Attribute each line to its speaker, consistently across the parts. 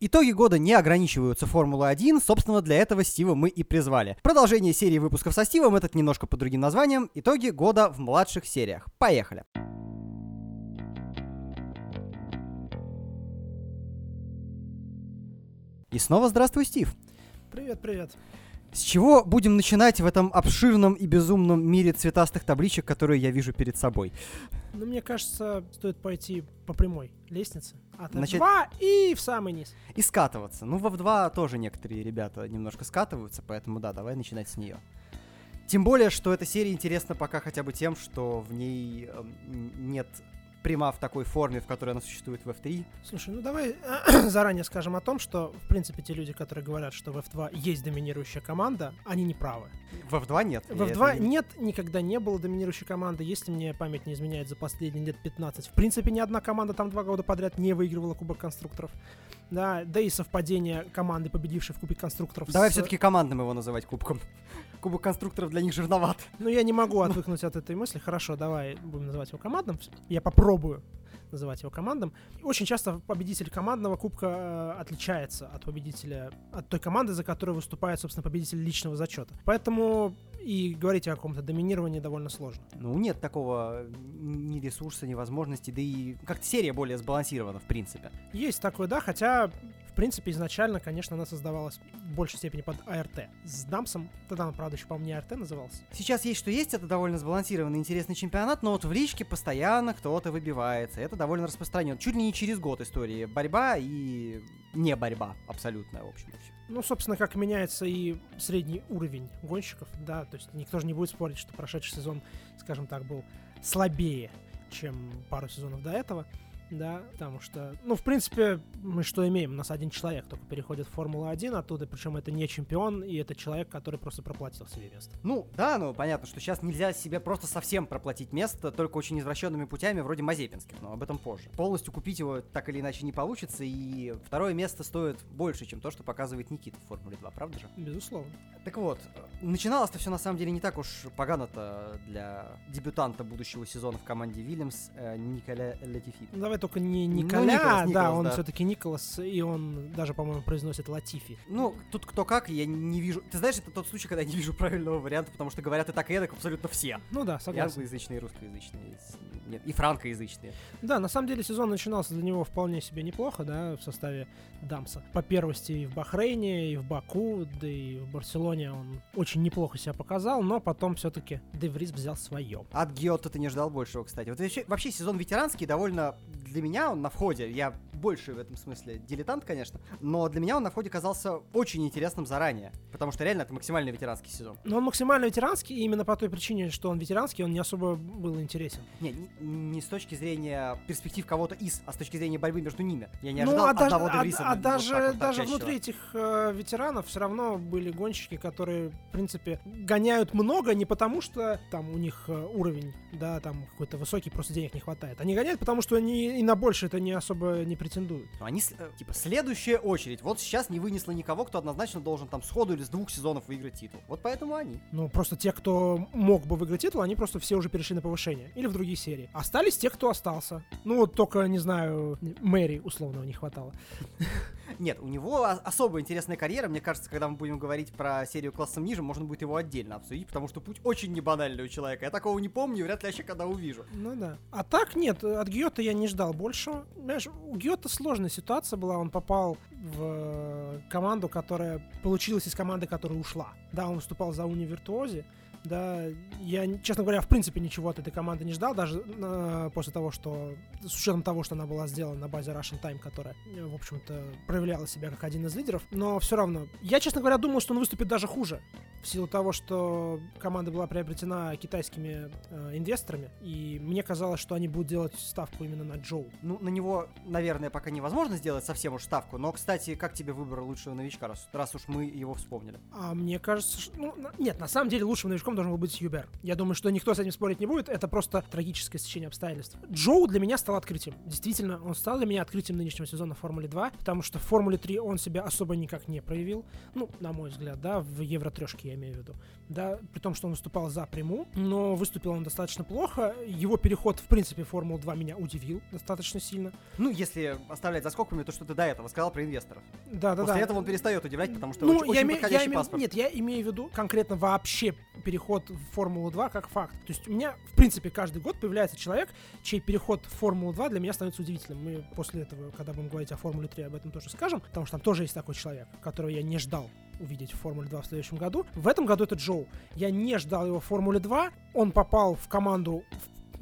Speaker 1: Итоги года не ограничиваются Формулой-1, собственно, для этого Стива мы и призвали. Продолжение серии выпусков со Стивом, этот немножко под другим названием, итоги года в младших сериях. Поехали! И снова здравствуй, Стив.
Speaker 2: Привет, привет.
Speaker 1: С чего будем начинать в этом обширном и безумном мире цветастых табличек, которые я вижу перед собой?
Speaker 2: Ну, мне кажется, стоит пойти по прямой лестнице. От
Speaker 1: Начать-
Speaker 2: F2 и в самый низ.
Speaker 1: И скатываться. Ну, во В2 тоже некоторые ребята немножко скатываются, поэтому да, давай начинать с нее. Тем более, что эта серия интересна пока хотя бы тем, что в ней эм, нет прима в такой форме, в которой она существует в F3.
Speaker 2: Слушай, ну давай заранее скажем о том, что, в принципе, те люди, которые говорят, что в F2 есть доминирующая команда, они не правы.
Speaker 1: В F2 нет.
Speaker 2: В
Speaker 1: я
Speaker 2: F2
Speaker 1: это не-
Speaker 2: нет, никогда не было доминирующей команды, если мне память не изменяет за последние лет 15. В принципе, ни одна команда там два года подряд не выигрывала Кубок конструкторов. Да, да и совпадение команды, победившей в Кубке конструкторов.
Speaker 1: Давай
Speaker 2: с-
Speaker 1: все-таки командным его называть кубком. Кубок конструкторов для них жирноват.
Speaker 2: Ну, я не могу отвыкнуть от этой мысли. Хорошо, давай будем называть его командным. Я попробую называть его командным. Очень часто победитель командного кубка э, отличается от победителя, от той команды, за которую выступает, собственно, победитель личного зачета. Поэтому и говорить о каком-то доминировании довольно сложно.
Speaker 1: Ну, нет такого ни ресурса, ни возможности, да и как-то серия более сбалансирована, в принципе.
Speaker 2: Есть такое, да, хотя, в принципе, изначально, конечно, она создавалась в большей степени под АРТ. С Дамсом, тогда он, правда, еще, по-моему, не АРТ назывался.
Speaker 1: Сейчас есть что есть, это довольно сбалансированный интересный чемпионат, но вот в личке постоянно кто-то выбивается. Это довольно распространено. Чуть ли не через год истории. Борьба и не борьба абсолютная, в общем.
Speaker 2: Ну, собственно, как меняется и средний уровень гонщиков, да, то есть никто же не будет спорить, что прошедший сезон, скажем так, был слабее, чем пару сезонов до этого, да, потому что, ну, в принципе, мы что имеем? У нас один человек только переходит в Формулу-1 оттуда, причем это не чемпион, и это человек, который просто проплатил себе место.
Speaker 1: Ну, да, ну, понятно, что сейчас нельзя себе просто совсем проплатить место, только очень извращенными путями, вроде Мазепинских, но об этом позже. Полностью купить его так или иначе не получится, и второе место стоит больше, чем то, что показывает Никита в Формуле 2, правда же?
Speaker 2: Безусловно.
Speaker 1: Так вот, начиналось-то все на самом деле не так уж погано-то для дебютанта будущего сезона в команде Вильямс э, Николя Латифи.
Speaker 2: Ну, давай только не
Speaker 1: Ну,
Speaker 2: Николя,
Speaker 1: Николас,
Speaker 2: да,
Speaker 1: Николас,
Speaker 2: он
Speaker 1: да.
Speaker 2: все-таки Николас, и он даже, по-моему, произносит Латифи.
Speaker 1: Ну, тут кто как, я не вижу... Ты знаешь, это тот случай, когда я не вижу правильного варианта, потому что говорят и так, и эдак абсолютно все.
Speaker 2: Ну да,
Speaker 1: И
Speaker 2: согласен.
Speaker 1: англоязычные, и русскоязычные, и с- нет, и франкоязычные.
Speaker 2: Да, на самом деле сезон начинался для него вполне себе неплохо, да, в составе Дамса. По первости и в Бахрейне, и в Баку, да и в Барселоне он очень неплохо себя показал, но потом все-таки Деврис взял свое.
Speaker 1: От Гиотта ты не ждал большего, кстати. Вот вообще, вообще сезон ветеранский довольно для меня он на входе. Я больше в этом смысле дилетант, конечно, но для меня он на входе казался очень интересным заранее, потому что реально это максимально ветеранский сезон.
Speaker 2: Но он максимально ветеранский, и именно по той причине, что он ветеранский, он не особо был интересен.
Speaker 1: Не, не, не с точки зрения перспектив кого-то из, а с точки зрения борьбы между ними. Я не
Speaker 2: ну,
Speaker 1: ожидал
Speaker 2: а даже,
Speaker 1: одного
Speaker 2: а-
Speaker 1: Девриса
Speaker 2: а
Speaker 1: вот
Speaker 2: даже,
Speaker 1: вот
Speaker 2: даже внутри этих э, ветеранов все равно были гонщики, которые, в принципе, гоняют много не потому, что там у них э, уровень, да, там какой-то высокий, просто денег не хватает. Они гоняют, потому что они и на больше это не особо не претендуют.
Speaker 1: Они, э, типа, следующая очередь. Вот сейчас не вынесло никого, кто однозначно должен там сходу или с двух сезонов выиграть титул. Вот поэтому они.
Speaker 2: Ну, просто те, кто мог бы выиграть титул, они просто все уже перешли на повышение. Или в другие серии. Остались те, кто остался. Ну, вот только, не знаю, Мэри условного не хватало.
Speaker 1: Нет, у него особо интересная карьера. Мне кажется, когда мы будем говорить про серию классом ниже, можно будет его отдельно обсудить, потому что путь очень не банальный у человека. Я такого не помню, вряд ли вообще когда увижу.
Speaker 2: Ну да. А так нет, от Гиота я не ждал большего. Знаешь, у Гиота сложная ситуация была. Он попал в э, команду, которая получилась из команды, которая ушла. Да, он выступал за Уни Виртуози. Да, я, честно говоря, в принципе ничего от этой команды не ждал, даже э, после того, что, с учетом того, что она была сделана на базе Russian Time, которая, э, в общем-то, проявляла себя как один из лидеров, но все равно, я, честно говоря, думал, что он выступит даже хуже, в силу того, что команда была приобретена китайскими э, инвесторами, и мне казалось, что они будут делать ставку именно на Джоу.
Speaker 1: Ну, на него, наверное, пока невозможно сделать совсем уж ставку, но, кстати, как тебе выбор лучшего новичка, раз, раз уж мы его вспомнили?
Speaker 2: А мне кажется, что... Ну, нет, на самом деле лучшим новичком игроком должен был быть Юбер. Я думаю, что никто с этим спорить не будет, это просто трагическое стечение обстоятельств. Джоу для меня стал открытием. Действительно, он стал для меня открытием нынешнего сезона в Формуле 2, потому что в Формуле 3 он себя особо никак не проявил. Ну, на мой взгляд, да, в Евро трешке я имею в виду. Да, при том, что он выступал за приму, но выступил он достаточно плохо. Его переход, в принципе, в Формулу 2 меня удивил достаточно сильно.
Speaker 1: Ну, если оставлять за скобками то, что ты до этого сказал про инвесторов.
Speaker 2: Да, да,
Speaker 1: После
Speaker 2: да.
Speaker 1: этого он перестает удивлять, потому что
Speaker 2: Ну,
Speaker 1: очень,
Speaker 2: я
Speaker 1: очень
Speaker 2: име- я име-
Speaker 1: паспорт.
Speaker 2: Нет, я имею в виду конкретно вообще переход в Формулу 2 как факт. То есть у меня, в принципе, каждый год появляется человек, чей переход в Формулу 2 для меня становится удивительным. Мы после этого, когда будем говорить о Формуле 3, об этом тоже скажем, потому что там тоже есть такой человек, которого я не ждал увидеть в Формуле 2 в следующем году. В этом году это Джоу. Я не ждал его в Формуле 2. Он попал в команду,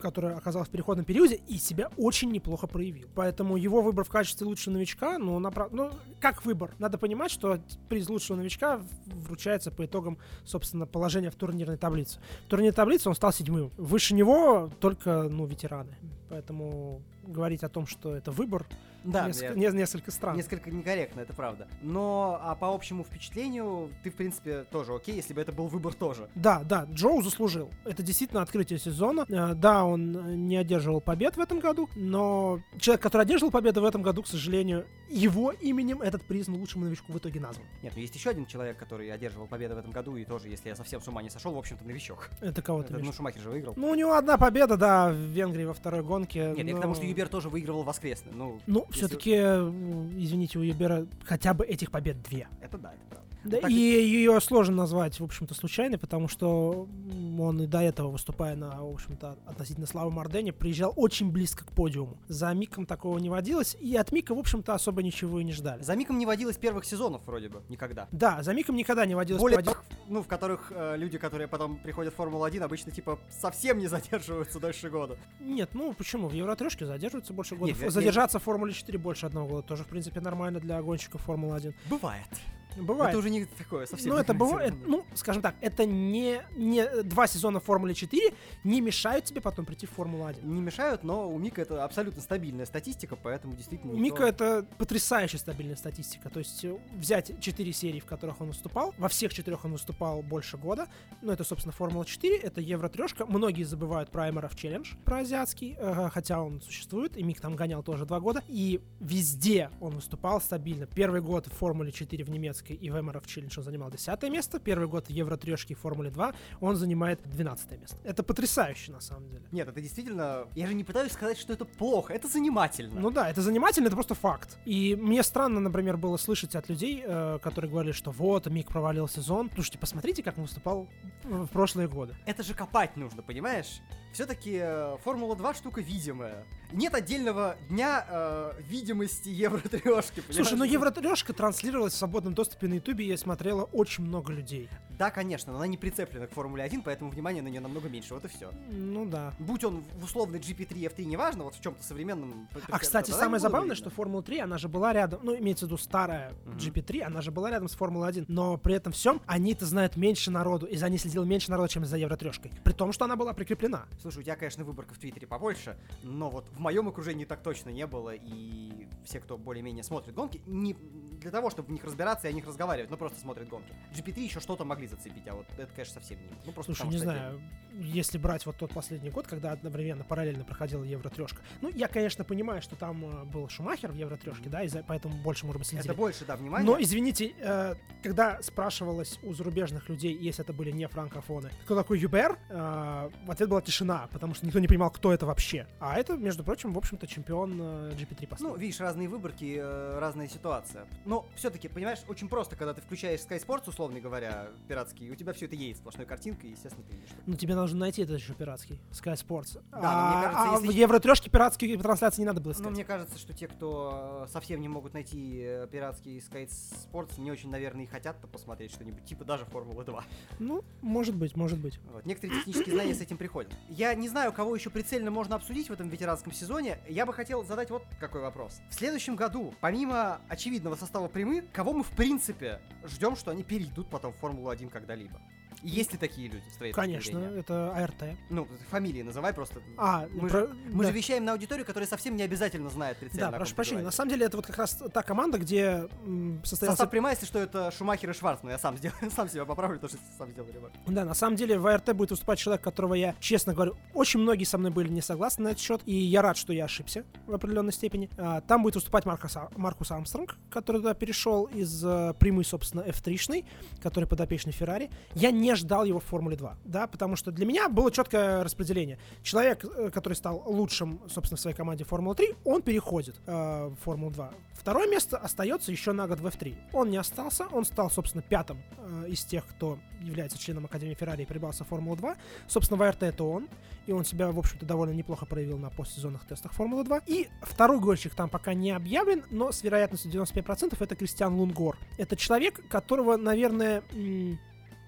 Speaker 2: которая оказалась в переходном периоде, и себя очень неплохо проявил. Поэтому его выбор в качестве лучшего новичка, ну, напра- ну, как выбор? Надо понимать, что приз лучшего новичка вручается по итогам, собственно, положения в турнирной таблице. В турнирной таблице он стал седьмым. Выше него только, ну, ветераны. Поэтому говорить о том, что это выбор,
Speaker 1: Да,
Speaker 2: несколько,
Speaker 1: я-
Speaker 2: не- несколько странно.
Speaker 1: Несколько некорректно, это правда. Но а по общему впечатлению, ты, в принципе, тоже окей, если бы это был выбор тоже.
Speaker 2: Да, да, Джоу заслужил. Это действительно открытие сезона. Э, Да, он э, не одерживал побед в этом году, но человек, который одерживал победу в этом году, к сожалению, его именем этот приз лучшему новичку в итоге назван.
Speaker 1: Нет, ну есть еще один человек, который одерживал победу в этом году, и тоже, если я совсем с ума не сошел, в общем-то, новичок.
Speaker 2: Это кого ты
Speaker 1: Это, ну? Шумахер же выиграл.
Speaker 2: Ну, у него одна победа, да, в Венгрии во второй гонке.
Speaker 1: Нет, я
Speaker 2: но-
Speaker 1: к тому, что Юбер тоже выигрывал воскресный. Ну,
Speaker 2: Ну, все-таки, извините, у Юбера хотя бы этих побед две.
Speaker 1: это да, это правда.
Speaker 2: Да,
Speaker 1: так
Speaker 2: и ее сложно назвать, в общем-то, случайной, потому что он и до этого, выступая на, в общем-то, относительно слабом Ордене, приезжал очень близко к подиуму. За Миком такого не водилось, и от Мика, в общем-то, особо ничего и не ждали.
Speaker 1: За Миком не водилось первых сезонов вроде бы, никогда.
Speaker 2: Да, за Миком никогда не водилось
Speaker 1: Более того, ну, в которых э, люди, которые потом приходят в Формулу-1, обычно, типа, совсем не задерживаются дольше года.
Speaker 2: Нет, ну почему? В Евротрешке задерживаются больше года.
Speaker 1: Нет,
Speaker 2: Задержаться в Формуле 4 больше одного года тоже, в принципе, нормально для гонщиков Формулы-1.
Speaker 1: Бывает.
Speaker 2: Бывает.
Speaker 1: Это уже не такое, совсем
Speaker 2: Ну, это бывает, ну, скажем так, это не, не два сезона в Формуле 4 не мешают тебе потом прийти в Формулу-1.
Speaker 1: Не мешают, но у Мика это абсолютно стабильная статистика, поэтому действительно...
Speaker 2: У
Speaker 1: никто-
Speaker 2: Мика это потрясающая стабильная статистика. То есть э, взять 4 серии, в которых он выступал, во всех четырех он выступал больше года. Ну, это, собственно, Формула 4, это Евро трешка. Многие забывают про Эмеров челлендж, про азиатский, э, хотя он существует, и Мик там гонял тоже два года. И везде он выступал стабильно. Первый год в Формуле 4 в немецкой и в Эмеров челлендж он занимал 10 место. Первый год Евро и Формуле 2 он занимает 12 место. Это потрясающе, на самом деле.
Speaker 1: Нет, это действительно... Я же не пытаюсь сказать, что это плохо, это занимательно.
Speaker 2: Ну да, это занимательно, это просто факт. И мне странно, например, было слышать от людей, э, которые говорили, что вот, Мик провалил сезон. Слушайте, посмотрите, как он выступал в прошлые годы.
Speaker 1: Это же копать нужно, понимаешь? Все-таки Формула 2 штука видимая. Нет отдельного дня э, видимости евро-трешки,
Speaker 2: Слушай, ну Евротрешка транслировалась в свободном доступе на Ютубе, и смотрело очень много людей.
Speaker 1: Да, конечно, но она не прицеплена к Формуле 1, поэтому внимание на нее намного меньше, вот и все.
Speaker 2: Ну да.
Speaker 1: Будь он в условной GP3, F3, неважно, вот в чем-то современном...
Speaker 2: А, кстати, самое забавное,
Speaker 1: видно.
Speaker 2: что Формула 3, она же была рядом, ну, имеется в виду старая
Speaker 1: Мгм.
Speaker 2: GP3, она же была рядом с Формулой 1, но при этом всем они это знают меньше народу, и за ней следило меньше народу, чем за Евротрешкой. При том, что она была прикреплена.
Speaker 1: Слушай, у тебя, конечно, выборка в Твиттере побольше, но вот в моем окружении так точно не было, и все, кто более-менее смотрит гонки, не для того, чтобы в них разбираться и о них разговаривать, но просто смотрят гонки. GP3 еще что-то могли зацепить, а вот это, конечно, совсем не. Ну, просто
Speaker 2: Слушай,
Speaker 1: потому
Speaker 2: не знаю, если брать вот тот последний год, когда одновременно параллельно проходила Евро-трешка. Ну, я, конечно, понимаю, что там э, был Шумахер в Евро-трешке, да, и за- поэтому больше, может быть,
Speaker 1: Это
Speaker 2: следили.
Speaker 1: больше, да, внимания.
Speaker 2: Но, извините, э, когда спрашивалось у зарубежных людей, если это были не франкофоны, кто такой Юбер, э, в ответ была тишина, потому что никто не понимал, кто это вообще. А это, между прочим, в общем-то, чемпион э, GP3 последний.
Speaker 1: Ну, видишь, разные выборки, э, разная ситуация. Но все-таки, понимаешь, очень просто, когда ты включаешь Sky Sports, условно говоря, пиратский, у тебя все это едет сплошной картинкой, естественно, ты видишь.
Speaker 2: Ну, тебе нужно найти этот еще пиратский, Sky Sports.
Speaker 1: Да, но мне
Speaker 2: а,
Speaker 1: кажется,
Speaker 2: а
Speaker 1: если-
Speaker 2: в Евро-трешке пиратские трансляции не надо было искать.
Speaker 1: Ну, мне кажется, что те, кто э, совсем не могут найти пиратский Sky Sports, не очень, наверное, и хотят-то посмотреть что-нибудь, типа даже Формулы 2.
Speaker 2: Ну, может быть, может быть.
Speaker 1: Вот. Некоторые технические знания с этим приходят. Я не знаю, кого еще прицельно можно обсудить в этом ветеранском сезоне. Я бы хотел задать вот какой вопрос. В следующем году, помимо очевидного состава прямы, кого мы в принципе ждем, что они перейдут потом в Формулу 1 когда-либо? Есть ли такие люди, с твоей
Speaker 2: Конечно, это АРТ.
Speaker 1: Ну, фамилии называй просто.
Speaker 2: А,
Speaker 1: Мы
Speaker 2: про-
Speaker 1: же, мы
Speaker 2: да.
Speaker 1: же вещаем на аудиторию, которая совсем не обязательно знает прицельно.
Speaker 2: Да, прошу прощения. На самом деле это вот как раз та команда, где состоялся
Speaker 1: Состав прямая, если что, это Шумахер и Шварцман. Я сам, сделал, сам себя поправлю, потому что сам сделал ремарк.
Speaker 2: Да, на самом деле в АРТ будет выступать человек, которого я, честно говорю, очень многие со мной были не согласны на этот счет, и я рад, что я ошибся в определенной степени. А, Там будет выступать Маркус, А- Маркус Армстронг, который туда перешел из э, прямой, собственно, F3-шной, который подопечный Феррари. Я не ждал его в Формуле 2, да, потому что для меня было четкое распределение. Человек, э, который стал лучшим, собственно, в своей команде Формулы 3, он переходит э, в Формулу 2. Второе место остается еще на год в F3. Он не остался, он стал, собственно, пятым э, из тех, кто является членом Академии Феррари и прибрался в Формулу 2. Собственно, в АРТ это он, и он себя, в общем-то, довольно неплохо проявил на постсезонных тестах Формулы 2. И второй гонщик там пока не объявлен, но с вероятностью 95% это Кристиан Лунгор. Это человек, которого, наверное, м,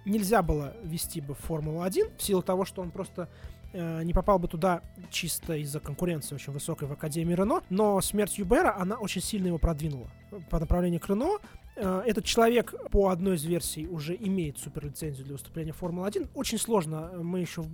Speaker 2: нельзя было вести бы в Формулу-1 в силу того, что он просто э, не попал бы туда чисто из-за конкуренции очень высокой в Академии Рено, но смерть Юбера, она очень сильно его продвинула по направлению к Рено. Э, Этот человек по одной из версий уже имеет суперлицензию для выступления в Формуле-1. Очень сложно, э, мы еще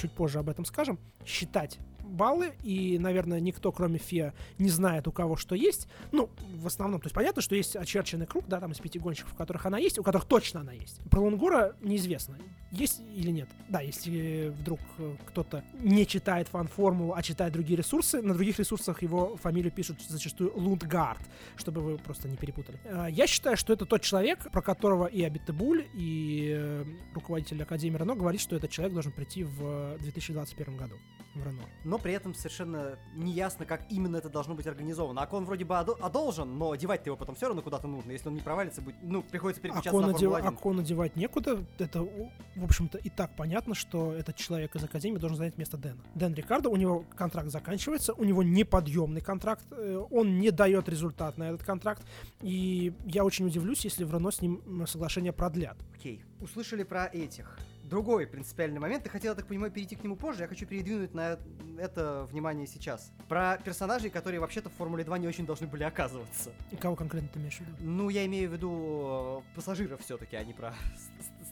Speaker 2: чуть позже об этом скажем, считать баллы, и, наверное, никто, кроме ФИА, не знает, у кого что есть. Ну, в основном, то есть понятно, что есть очерченный круг, да, там из пяти гонщиков, у которых она есть, у которых точно она есть. Про Лунгора неизвестно, есть или нет. Да, если вдруг э, кто-то не читает фан-формулу, а читает другие ресурсы, на других ресурсах его фамилию пишут зачастую Лундгард, чтобы вы просто не перепутали. Э, Я считаю, что это тот человек, про которого и Абитебуль, и э, руководитель Академии Рено говорит, что этот человек должен прийти в 2021 году в Рено.
Speaker 1: Но при этом совершенно не ясно, как именно это должно быть организовано. Акон вроде бы одо- одолжен, но девать-то его потом все равно куда-то нужно. Если он не провалится, будет, ну, приходится переключаться
Speaker 2: Окон,
Speaker 1: на
Speaker 2: одев-
Speaker 1: Формулу-1.
Speaker 2: Окон одевать некуда. Это, в общем-то, и так понятно, что этот человек из Академии должен занять место Дэна. Дэн Рикардо, у него контракт заканчивается, у него неподъемный контракт, э, он не дает результат на этот контракт, и я очень удивлюсь, если в Рено с ним соглашение продлят.
Speaker 1: Окей. Услышали про этих. Другой принципиальный момент. Ты хотел, я так понимаю, перейти к нему позже. Я хочу передвинуть на это внимание сейчас. Про персонажей, которые вообще-то в Формуле 2 не очень должны были оказываться.
Speaker 2: И Кого конкретно ты имеешь в виду?
Speaker 1: Ну, я имею в виду э, пассажиров все-таки, а не про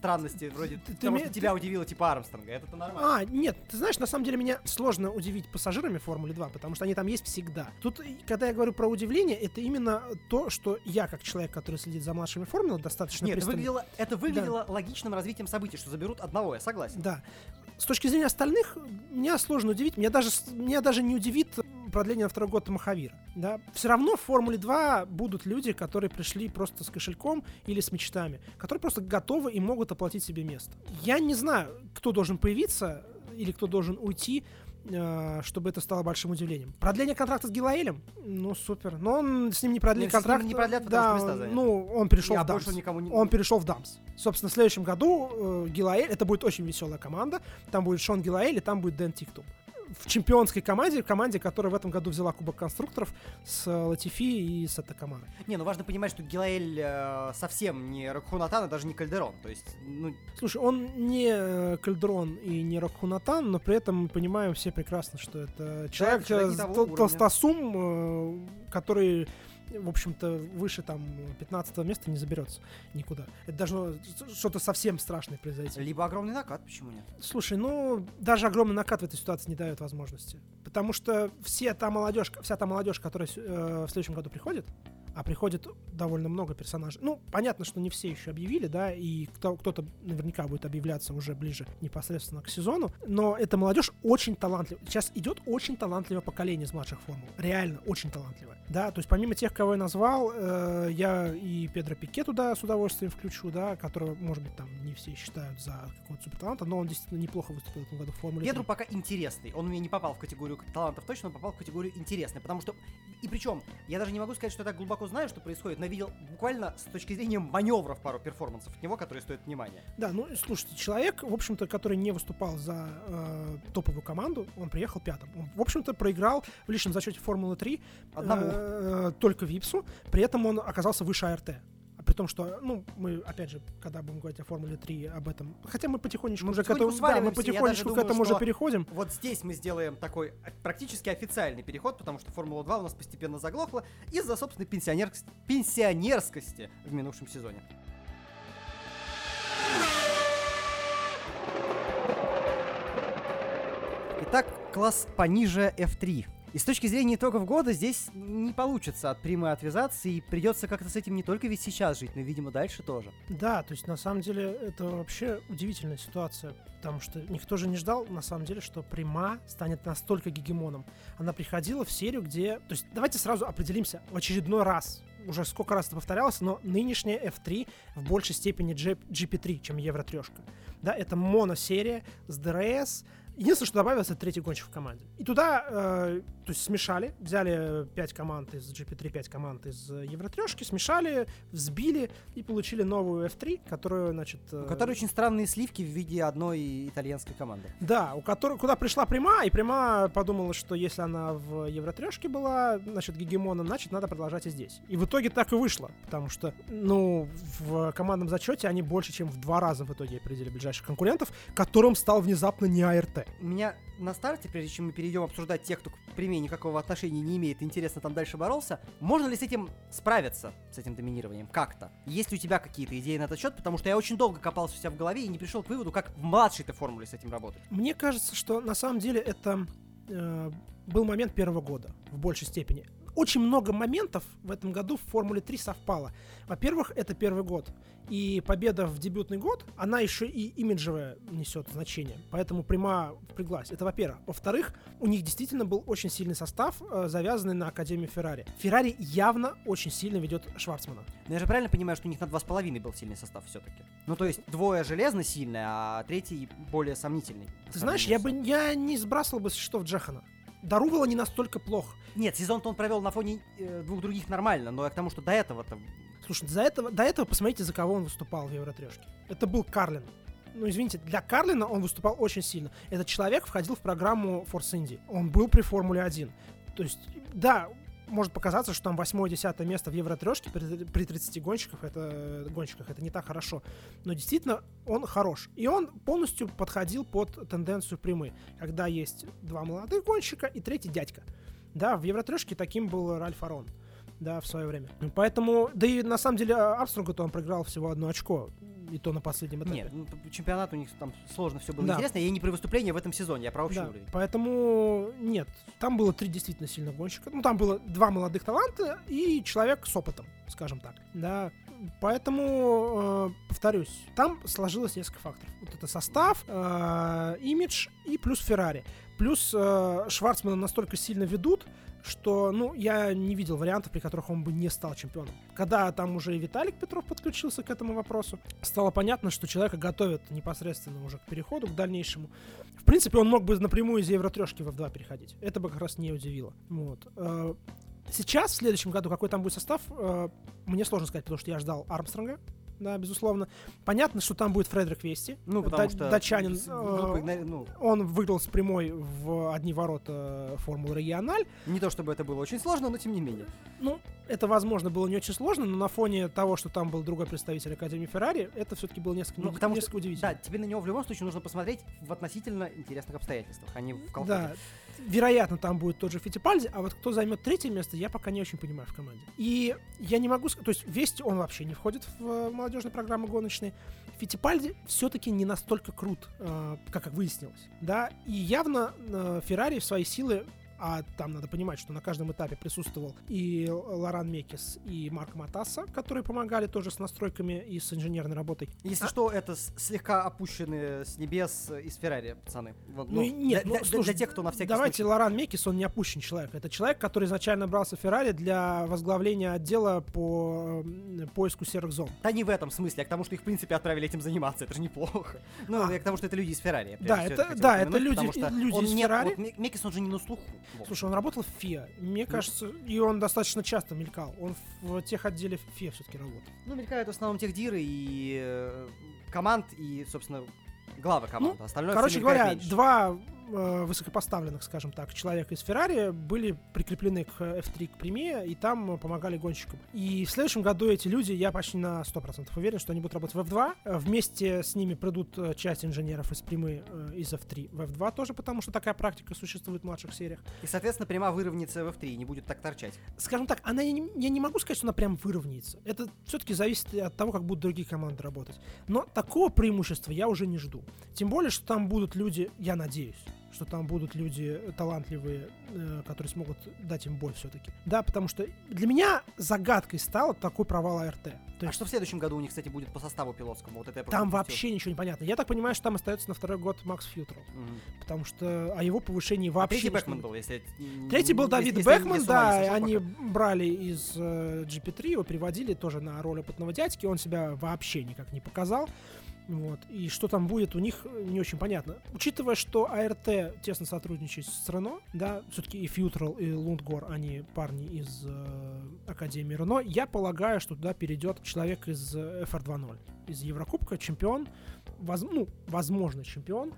Speaker 1: странности вроде
Speaker 2: Ты- ты
Speaker 1: того,
Speaker 2: име-
Speaker 1: что тебя удивило, типа Армстронга. Это-то нормально.
Speaker 2: А, нет, ты знаешь, на самом деле меня сложно удивить пассажирами в Формуле 2, потому что они там есть всегда. Тут, когда я говорю про удивление, это именно то, что я, как человек, который следит за младшими формулами, достаточно
Speaker 1: Нет, это
Speaker 2: пристально-
Speaker 1: выглядело, это выглядело логичным развитием событий, что заберут одного, я согласен.
Speaker 2: Да. С точки зрения остальных, меня сложно удивить. Меня даже, меня даже не удивит продление на второй год Махавира. Да? Все равно в Формуле 2 будут люди, которые пришли просто с кошельком или с мечтами, которые просто готовы и могут оплатить себе место. Я не знаю, кто должен появиться или кто должен уйти, чтобы это стало большим удивлением. Продление контракта с Гилаэлем? Ну, супер. Но он с ним не
Speaker 1: ним
Speaker 2: контракт.
Speaker 1: не продлят,
Speaker 2: да,
Speaker 1: заняты.
Speaker 2: ну, он перешел
Speaker 1: Я
Speaker 2: в Дамс.
Speaker 1: никому не...
Speaker 2: Он перешел в Дамс. Собственно, в следующем году э, Гилаэль, это будет очень веселая команда. Там будет Шон Гилаэль и там будет Дэн Тиктум. В чемпионской команде, команде, которая в этом году взяла Кубок конструкторов с э, Латифи и с Атакамарой.
Speaker 1: Не, ну важно понимать, что Гилаэль э, совсем не Ракхунатан, и даже не Кальдерон. То есть, ну,
Speaker 2: Слушай, он не э, Кальдрон и не Рокхунатан, но при этом мы понимаем все прекрасно, что это человек,
Speaker 1: человек
Speaker 2: э, тол- толстосум, э, который в общем-то, выше там 15 места не заберется никуда. Это должно что-то совсем страшное произойти.
Speaker 1: либо огромный накат, почему нет?
Speaker 2: Слушай, ну, даже огромный накат в этой ситуации не дает возможности. Потому что все та молодежь, вся та молодежь, которая э, в следующем году приходит, а приходит довольно много персонажей. Ну, понятно, что не все еще объявили, да, и кто, кто-то наверняка будет объявляться уже ближе непосредственно к сезону, но эта молодежь очень талантлива. Сейчас идет очень талантливое поколение из младших формул. Реально очень талантливое. Да, то есть помимо тех, кого я назвал, э, я и Педро Пике туда с удовольствием включу, да, которого, может быть, там не все считают за какого-то суперталанта, но он действительно неплохо выступил в этом году в Формуле
Speaker 1: Педру
Speaker 2: 3.
Speaker 1: пока интересный. Он у меня не попал в категорию талантов точно, он попал в категорию интересный. Потому что... И причем, я даже не могу сказать, что так глубоко знаю, что происходит, но видел буквально с точки зрения маневров пару перформансов от него, которые стоят внимания.
Speaker 2: Да, ну слушайте, человек, в общем-то, который не выступал за э, топовую команду, он приехал пятым. Он, в общем-то, проиграл в личном зачете Формулы 3
Speaker 1: Одному.
Speaker 2: э, только Випсу, при этом он оказался выше АРТ. При том, что, ну, мы, опять же, когда будем говорить о Формуле 3, об этом... Хотя мы потихонечку
Speaker 1: мы
Speaker 2: уже потихонечку
Speaker 1: к
Speaker 2: этому... Да, мы потихонечку
Speaker 1: думаю,
Speaker 2: к этому уже переходим.
Speaker 1: Вот здесь мы сделаем такой практически официальный переход, потому что Формула 2 у нас постепенно заглохла из-за собственной пенсионер... пенсионерскости в минувшем сезоне. Итак, класс пониже F3. И с точки зрения итогов года здесь не получится от примы отвязаться, и придется как-то с этим не только ведь сейчас жить, но, видимо, дальше тоже.
Speaker 2: Да, то есть на самом деле это вообще удивительная ситуация, потому что никто же не ждал, на самом деле, что Прима станет настолько гегемоном. Она приходила в серию, где... То есть давайте сразу определимся в очередной раз, уже сколько раз это повторялось, но нынешняя F3 в большей степени GP3, чем Евро трешка. Да, это моносерия с DRS, Единственное, что добавилось, это третий гонщик в команде. И туда, э, то есть смешали, взяли 5 команд из GP3, 5 команд из Евротрешки, смешали, взбили и получили новую F3, которую, значит...
Speaker 1: Э... У которой очень странные сливки в виде одной итальянской команды.
Speaker 2: Да, у которой, куда пришла Прима, и Прима подумала, что если она в Евротрешке была, значит, гегемоном, значит, надо продолжать и здесь. И в итоге так и вышло, потому что, ну, в командном зачете они больше, чем в два раза в итоге определили ближайших конкурентов, которым стал внезапно не АРТ.
Speaker 1: Меня на старте, прежде чем мы перейдем обсуждать тех, кто к прямее никакого отношения не имеет, интересно там дальше боролся, можно ли с этим справиться, с этим доминированием, как-то? Есть ли у тебя какие-то идеи на этот счет? Потому что я очень долго копался у себя в голове и не пришел к выводу, как в младшей-то формуле с этим работать.
Speaker 2: Мне кажется, что на самом деле это э, был момент первого года в большей степени очень много моментов в этом году в Формуле 3 совпало. Во-первых, это первый год. И победа в дебютный год, она еще и имиджевое несет значение. Поэтому прямо впряглась. Это во-первых. Во-вторых, у них действительно был очень сильный состав, э, завязанный на Академию Феррари. Феррари явно очень сильно ведет Шварцмана.
Speaker 1: Но я же правильно понимаю, что у них на два с половиной был сильный состав все-таки. Ну, то есть двое железно сильные, а третий более сомнительный.
Speaker 2: Ты знаешь, я бы я не сбрасывал бы со счетов Джехана. Дарувало не настолько плохо.
Speaker 1: Нет, сезон-то он провел на фоне э, двух других нормально, но я к тому, что до этого-то...
Speaker 2: Слушай, за этого, до этого посмотрите, за кого он выступал в Евротрешке. Это был Карлин. Ну, извините, для Карлина он выступал очень сильно. Этот человек входил в программу Force Indy. Он был при Формуле 1. То есть, да, может показаться, что там 8-10 место в Евротрешке при, при 30 гонщиках это, гонщиках это не так хорошо. Но действительно он хорош. И он полностью подходил под тенденцию прямой, когда есть два молодых гонщика и третий дядька. Да, в Евротрешке таким был Ральф Арон да, в свое время. Поэтому, да и на самом деле Армстронгу-то он проиграл всего одно очко и то на последнем этапе.
Speaker 1: Нет, ну, чемпионат у них там сложно все было да. интересно. Я не про выступление в этом сезоне, я про общий
Speaker 2: да,
Speaker 1: уровень.
Speaker 2: Поэтому нет, там было три действительно сильных гонщика. Ну, там было два молодых таланта и человек с опытом, скажем так. Да, поэтому, э, повторюсь, там сложилось несколько факторов. Вот это состав, э, имидж и плюс Феррари. Плюс э, Шварцмана настолько сильно ведут, что, ну, я не видел вариантов, при которых он бы не стал чемпионом. Когда там уже Виталик Петров подключился к этому вопросу, стало понятно, что человека готовят непосредственно уже к переходу, к дальнейшему. В принципе, он мог бы напрямую из Евротрешки в F2 переходить. Это бы как раз не удивило. Вот. Э, сейчас, в следующем году, какой там будет состав, э, мне сложно сказать, потому что я ждал Армстронга, да, безусловно. Понятно, что там будет Фредерик Вести.
Speaker 1: Ну, потому что...
Speaker 2: Датчанин. Э, ну... Он выиграл с прямой в одни ворота Формулы Региональ.
Speaker 1: Не то чтобы это было очень сложно, но тем не менее.
Speaker 2: Ну, это, возможно, было не очень сложно, но на фоне того, что там был другой представитель Академии Феррари, это все-таки было несколько, ну, потому несколько что, удивительно.
Speaker 1: Да, тебе на него в любом случае нужно посмотреть в относительно интересных обстоятельствах, а не в колхозе.
Speaker 2: Да, вероятно, там будет тот же Фитипальди, а вот кто займет третье место, я пока не очень понимаю в команде. И я не могу сказать, то есть Вести он вообще не входит в э, молодежные программы гоночные. Фитипальди все-таки не настолько крут, э, как выяснилось, да, и явно э, Феррари в свои силы а там надо понимать, что на каждом этапе присутствовал и Лоран Мекис, и Марк Матасса, которые помогали тоже с настройками и с инженерной работой.
Speaker 1: Если а... что, это слегка опущенные с небес из Феррари, пацаны.
Speaker 2: Вот, ну, ну, нет,
Speaker 1: для, ну, слушай, для тех, кто на всякий
Speaker 2: Давайте
Speaker 1: случай.
Speaker 2: Лоран Мекис, он не опущен человек. Это человек, который изначально брался в Феррари для возглавления отдела по поиску серых зон.
Speaker 1: Да не в этом смысле, а к тому, что их, в принципе, отправили этим заниматься. Это же неплохо. Ну, а. к тому, что это люди из Феррари.
Speaker 2: Да, это, да, это люди, люди из Феррари.
Speaker 1: Вот, Мекис, он же не на слуху.
Speaker 2: Слушай, он работал в ФИА. Мне кажется, и он достаточно часто мелькал. Он в тех отделе ФИА все-таки работал.
Speaker 1: Ну, мелькают в основном тех диры и э, команд, и, собственно, главы команд.
Speaker 2: Ну, Остальное короче говоря, меньше. два высокопоставленных, скажем так, человека из Феррари были прикреплены к F3 к прямее, и там помогали гонщикам. И в следующем году эти люди, я почти на 100% уверен, что они будут работать в F2. Вместе с ними придут э, часть инженеров из прямы э, из F3 в F2 тоже, потому что такая практика существует в младших сериях.
Speaker 1: И, соответственно, пряма выровняется в F3 и не будет так торчать.
Speaker 2: Скажем так, она, я, не, я не могу сказать, что она прям выровняется. Это все-таки зависит от того, как будут другие команды работать. Но такого преимущества я уже не жду. Тем более, что там будут люди, я надеюсь, что там будут люди талантливые, э, которые смогут дать им бой все-таки. Да, потому что для меня загадкой стал такой провал АРТ.
Speaker 1: То есть... А что в следующем году у них, кстати, будет по составу пилотскому? Вот это я
Speaker 2: там вообще ничего не понятно. Я так понимаю, что там остается на второй год Макс Фьютрл. Угу. Потому что о его повышении а вообще... А
Speaker 1: третий Бэкман был, если...
Speaker 2: Третий был Давид если, Бэкман, если да. Они пока. брали из э, GP3, его приводили тоже на роль опытного дядьки. Он себя вообще никак не показал. Вот. И что там будет у них, не очень понятно. Учитывая, что АРТ тесно сотрудничает с Рено, да, все-таки и Фьютрал, и Лундгор, они парни из э, Академии Рено, я полагаю, что туда перейдет человек из FR2.0, из Еврокубка, чемпион, воз, ну, возможно, чемпион,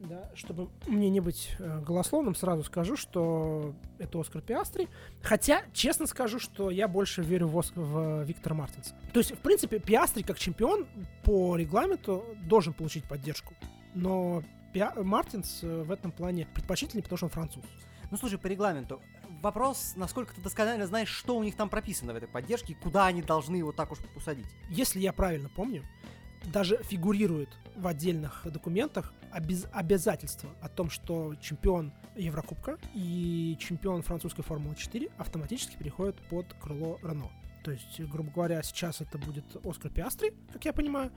Speaker 2: да, чтобы мне не быть э, голословным, сразу скажу, что это Оскар Пиастри. Хотя, честно скажу, что я больше верю в, Оск... в Виктора Мартинса. То есть, в принципе, Пиастри как чемпион по регламенту должен получить поддержку. Но Пиа... Мартинс э, в этом плане предпочтительнее, потому что он француз.
Speaker 1: Ну, слушай, по регламенту. Вопрос, насколько ты досконально знаешь, что у них там прописано в этой поддержке, куда они должны его так уж усадить.
Speaker 2: Если я правильно помню, даже фигурирует в отдельных документах обез обязательство о том, что чемпион Еврокубка и чемпион французской Формулы 4 автоматически переходят под крыло Рено. То есть, грубо говоря, сейчас это будет Оскар Пиастри, как я понимаю,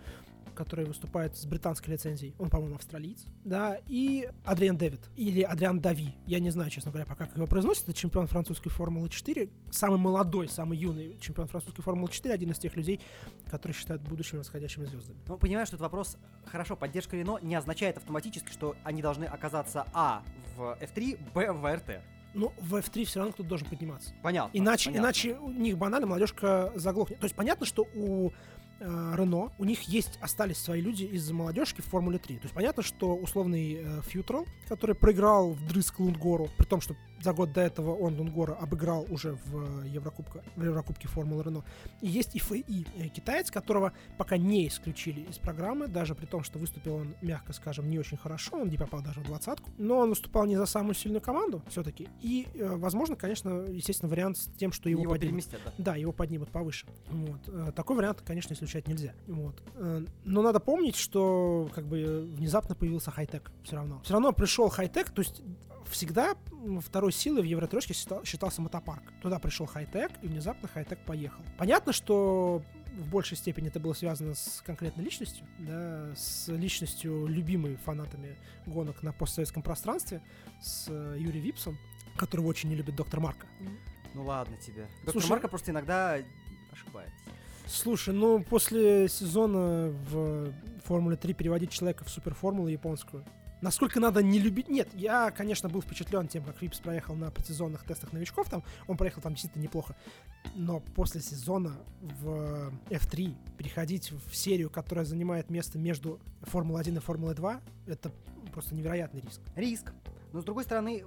Speaker 2: который выступает с британской лицензией. Он, по-моему, австралиец. Да, и Адриан Дэвид. Или Адриан Дави. Я не знаю, честно говоря, пока как его произносят. Это чемпион французской Формулы 4. Самый молодой, самый юный чемпион французской Формулы 4. Один из тех людей, которые считают будущими восходящими звездами.
Speaker 1: Ну, понимаешь, что этот вопрос... Хорошо, поддержка Рено не означает автоматически, что они должны оказаться А в F3, Б в РТ.
Speaker 2: Ну, в F3 все равно кто-то должен подниматься.
Speaker 1: Понятно.
Speaker 2: Иначе,
Speaker 1: понятно.
Speaker 2: иначе у них банально молодежка заглохнет. То есть понятно, что у Рено, у них есть, остались свои люди из молодежки в Формуле 3. То есть понятно, что условный э, который проиграл в Дрыск Лундгору, при том, что за год до этого он Лунгора обыграл уже в, Еврокубке, в Еврокубке Формулы Рено. И есть ИФИ, э, китаец, которого пока не исключили из программы, даже при том, что выступил он, мягко скажем, не очень хорошо, он не попал даже в двадцатку, но он выступал не за самую сильную команду все-таки. И, э, возможно, конечно, естественно, вариант с тем, что его,
Speaker 1: его
Speaker 2: поднимут.
Speaker 1: да?
Speaker 2: Да, его поднимут повыше. Вот. Э, такой вариант, конечно, исключать нельзя. Вот. Но надо помнить, что как бы внезапно появился хай-тек все равно. Все равно пришел хай-тек, то есть всегда второй силой в Евротрешке считался мотопарк. Туда пришел хай-тек, и внезапно хай-тек поехал. Понятно, что в большей степени это было связано с конкретной личностью, да, с личностью, любимой фанатами гонок на постсоветском пространстве, с э, Юрием Випсом, которого очень не любит доктор Марка.
Speaker 1: Ну ладно тебе. Доктор Слушай, Марка просто иногда ошибается.
Speaker 2: Слушай, ну после сезона в Формуле 3 переводить человека в суперформулу японскую, Насколько надо не любить... Нет, я, конечно, был впечатлен тем, как Випс проехал на предсезонных тестах новичков. Там он проехал там действительно неплохо. Но после сезона в F3 переходить в серию, которая занимает место между Формулой-1 и Формулой-2, это просто невероятный риск.
Speaker 1: Риск. Но с другой стороны,